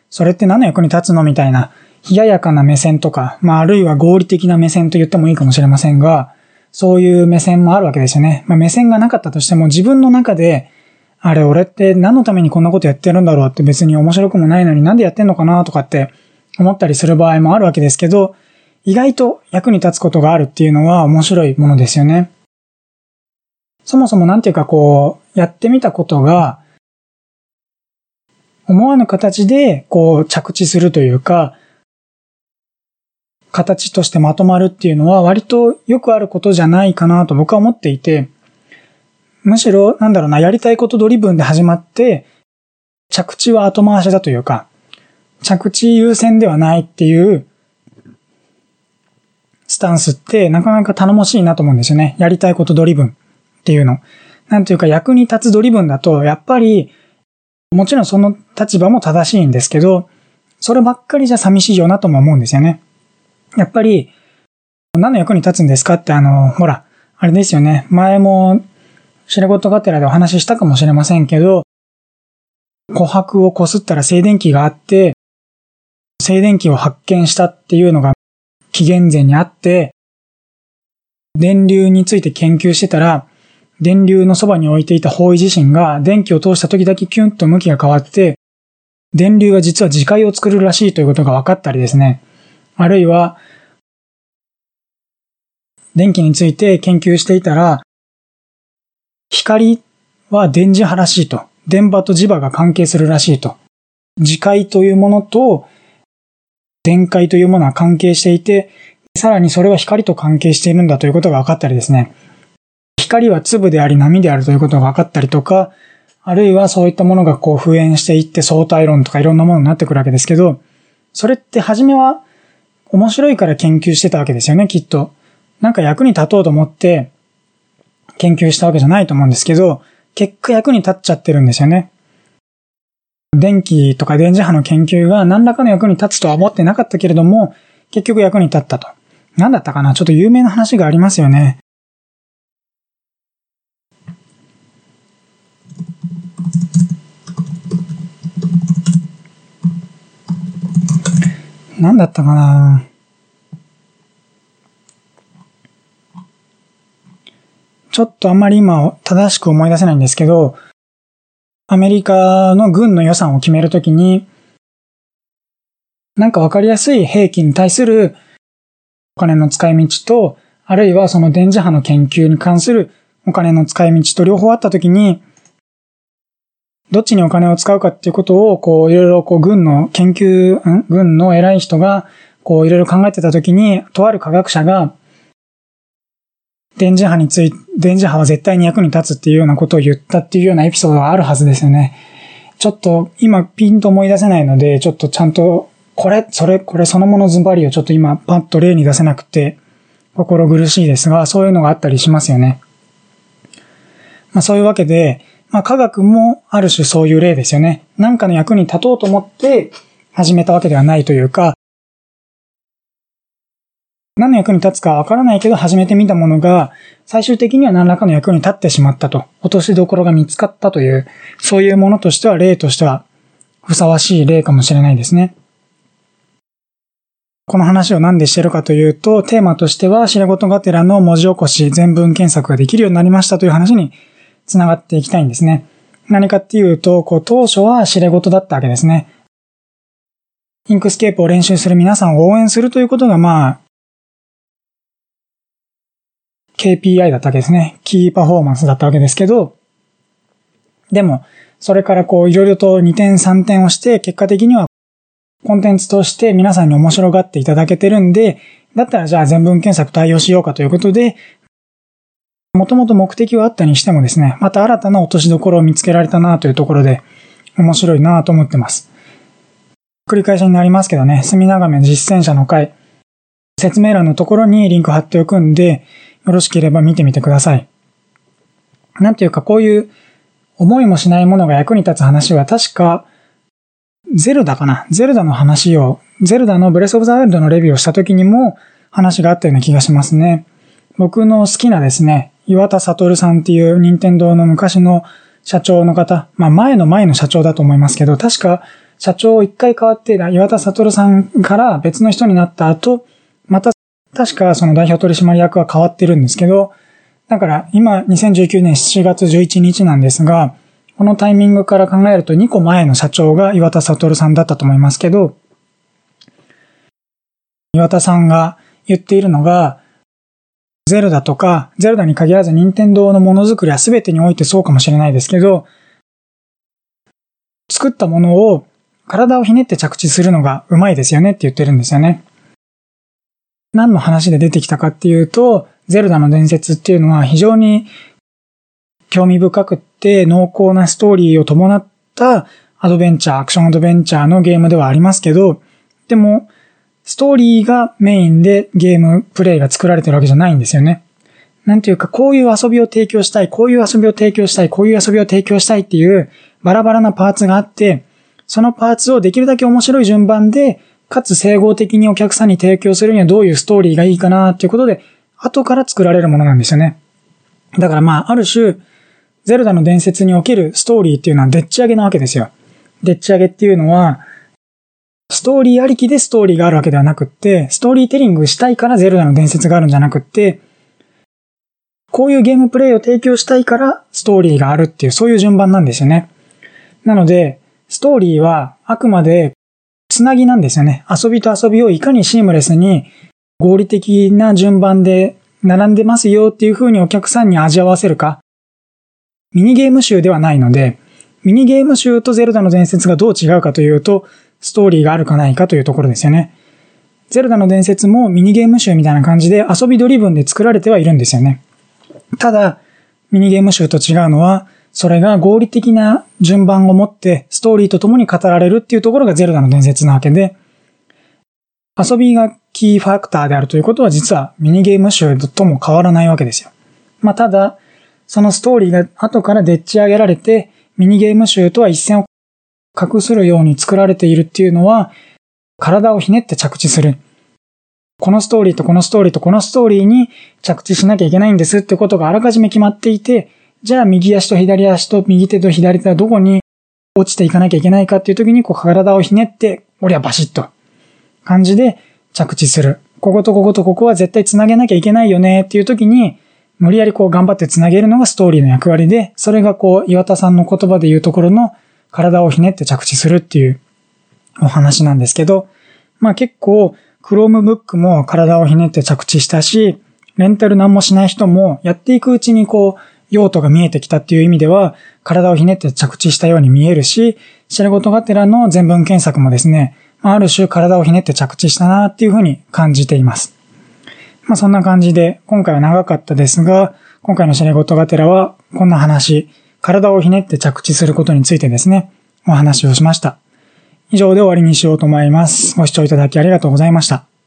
それって何の役に立つのみたいな、冷ややかな目線とか、まああるいは合理的な目線と言ってもいいかもしれませんが、そういう目線もあるわけですよね。まあ目線がなかったとしても自分の中で、あれ俺って何のためにこんなことやってるんだろうって別に面白くもないのになんでやってんのかなとかって思ったりする場合もあるわけですけど、意外と役に立つことがあるっていうのは面白いものですよね。そもそもなんていうかこう、やってみたことが、思わぬ形でこう着地するというか、形としてまとまるっていうのは割とよくあることじゃないかなと僕は思っていて、むしろ、なんだろうな、やりたいことドリブンで始まって、着地は後回しだというか、着地優先ではないっていうスタンスってなかなか頼もしいなと思うんですよね。やりたいことドリブンっていうの。なんていうか役に立つドリブンだと、やっぱり、もちろんその立場も正しいんですけど、そればっかりじゃ寂しいよなとも思うんですよね。やっぱり、何の役に立つんですかってあの、ほら、あれですよね。前も、白事がてらでお話ししたかもしれませんけど、琥珀を擦ったら静電気があって、静電気を発見したっていうのが紀元前にあって、電流について研究してたら、電流のそばに置いていた方位自身が電気を通した時だけキュンと向きが変わって、電流が実は磁界を作るらしいということが分かったりですね。あるいは、電気について研究していたら、光は電磁波らしいと。電波と磁場が関係するらしいと。磁界というものと電解というものは関係していて、さらにそれは光と関係しているんだということが分かったりですね。光は粒であり波であるということが分かったりとか、あるいはそういったものがこう普遍していって相対論とかいろんなものになってくるわけですけど、それって初めは面白いから研究してたわけですよね、きっと。なんか役に立とうと思って研究したわけじゃないと思うんですけど、結果役に立っちゃってるんですよね。電気とか電磁波の研究が何らかの役に立つとは思ってなかったけれども、結局役に立ったと。何だったかな？ちょっと有名な話がありますよね。何だったかな？ちょっとあんまり今正しく思い出せないんですけど、アメリカの軍の予算を決めるときに、なんかわかりやすい兵器に対するお金の使い道と、あるいはその電磁波の研究に関するお金の使い道と両方あったときに、どっちにお金を使うかっていうことを、こう、いろいろこう、軍の研究、ん軍の偉い人が、こう、いろいろ考えてたときに、とある科学者が、電磁波について、電磁波は絶対に役に立つっていうようなことを言ったっていうようなエピソードがあるはずですよね。ちょっと今ピンと思い出せないので、ちょっとちゃんと、これ、それ、これそのものズバリをちょっと今パッと例に出せなくて、心苦しいですが、そういうのがあったりしますよね。まあそういうわけで、まあ科学もある種そういう例ですよね。なんかの役に立とうと思って始めたわけではないというか、何の役に立つかわからないけど始めてみたものが、最終的には何らかの役に立ってしまったと、落としどころが見つかったという、そういうものとしては例としてはふさわしい例かもしれないですね。この話を何でしてるかというと、テーマとしては、知ごとがてらの文字起こし、全文検索ができるようになりましたという話に繋がっていきたいんですね。何かっていうと、こう、当初は知れ事だったわけですね。 Inkscape を練習する皆さんを応援するということが、まあ、KPI だったわけですね。キーパフォーマンスだったわけですけど、でも、それからこう、いろいろと二転三転をして、結果的にはコンテンツとして皆さんに面白がっていただけてるんで、だったらじゃあ全文検索対応しようかということで、もともと目的はあったにしてもですね、また新たな落としどころを見つけられたなというところで、面白いなと思ってます。繰り返しになりますけどね、墨長め実践者の会、説明欄のところにリンク貼っておくんで、よろしければ見てみてください。なんていうかこういう思いもしないものが役に立つ話は確か、ゼルダかな？ゼルダの話を、ゼルダのブレスオブザワイルドのレビューをした時にも話があったような気がしますね。僕の好きなですね、岩田悟さんっていう任天堂の昔の社長の方、まあ前の前の社長だと思いますけど、確か社長を一回変わって岩田悟さんから別の人になった後、また確かその代表取締役は変わってるんですけど、だから今2019年7月11日なんですが、このタイミングから考えると2個前の社長が岩田悟さんだったと思いますけど、岩田さんが言っているのが、ゼルダとか、ゼルダに限らず任天堂のものづくりは全てにおいてそうかもしれないですけど、作ったものを体をひねって着地するのがうまいですよねって言ってるんですよね。何の話で出てきたかっていうと、ゼルダの伝説っていうのは非常に興味深くって濃厚なストーリーを伴ったアドベンチャー、アクションアドベンチャーのゲームではありますけど、でも、ストーリーがメインでゲームプレイが作られてるわけじゃないんですよね。なんていうか、こういう遊びを提供したい、こういう遊びを提供したい、こういう遊びを提供したいっていうバラバラなパーツがあって、そのパーツをできるだけ面白い順番で、かつ整合的にお客さんに提供するにはどういうストーリーがいいかなっていうことで、後から作られるものなんですよね。だからまあ、ある種、ゼルダの伝説におけるストーリーっていうのはでっち上げなわけですよ。でっち上げっていうのは、ストーリーありきでストーリーがあるわけではなくって、ストーリーテリングしたいからゼルダの伝説があるんじゃなくって、こういうゲームプレイを提供したいからストーリーがあるっていう、そういう順番なんですよね。なので、ストーリーはあくまでつなぎなんですよね。遊びと遊びをいかにシームレスに合理的な順番で並んでますよっていう風にお客さんに味合わせるか。ミニゲーム集ではないので、ミニゲーム集とゼルダの伝説がどう違うかというと、ストーリーがあるかないかというところですよね。ゼルダの伝説もミニゲーム集みたいな感じで遊びドリブンで作られてはいるんですよね。ただ、ミニゲーム集と違うのは、それが合理的な順番を持ってストーリーと共に語られるっていうところがゼルダの伝説なわけで、遊びがキーファクターであるということは実はミニゲーム集とも変わらないわけですよ。まあただ、そのストーリーが後からでっち上げられて、ミニゲーム集とは一線を画するように作られているっていうのは、体をひねって着地する。このストーリーとこのストーリーとこのストーリーに着地しなきゃいけないんですってことがあらかじめ決まっていて、じゃあ右足と左足と右手と左手はどこに落ちていかなきゃいけないかっていう時にこう体をひねって、俺はバシッと感じで着地する。こことこことここは絶対繋げなきゃいけないよねっていう時に、無理やりこう頑張って繋げるのがストーリーの役割で、それがこう岩田さんの言葉で言うところの体をひねって着地するっていうお話なんですけど、まあ結構 Chromebook も体をひねって着地したし、レンタル何もしない人もやっていくうちにこう用途が見えてきたっていう意味では、体をひねって着地したように見えるし、シェルゴトガテラの全文検索もですね、ある種体をひねって着地したなっていうふうに感じています。まあそんな感じで、今回は長かったですが、今回のシェレゴトガテラはこんな話、体をひねって着地することについてですね、お話をしました。以上で終わりにしようと思います。ご視聴いただきありがとうございました。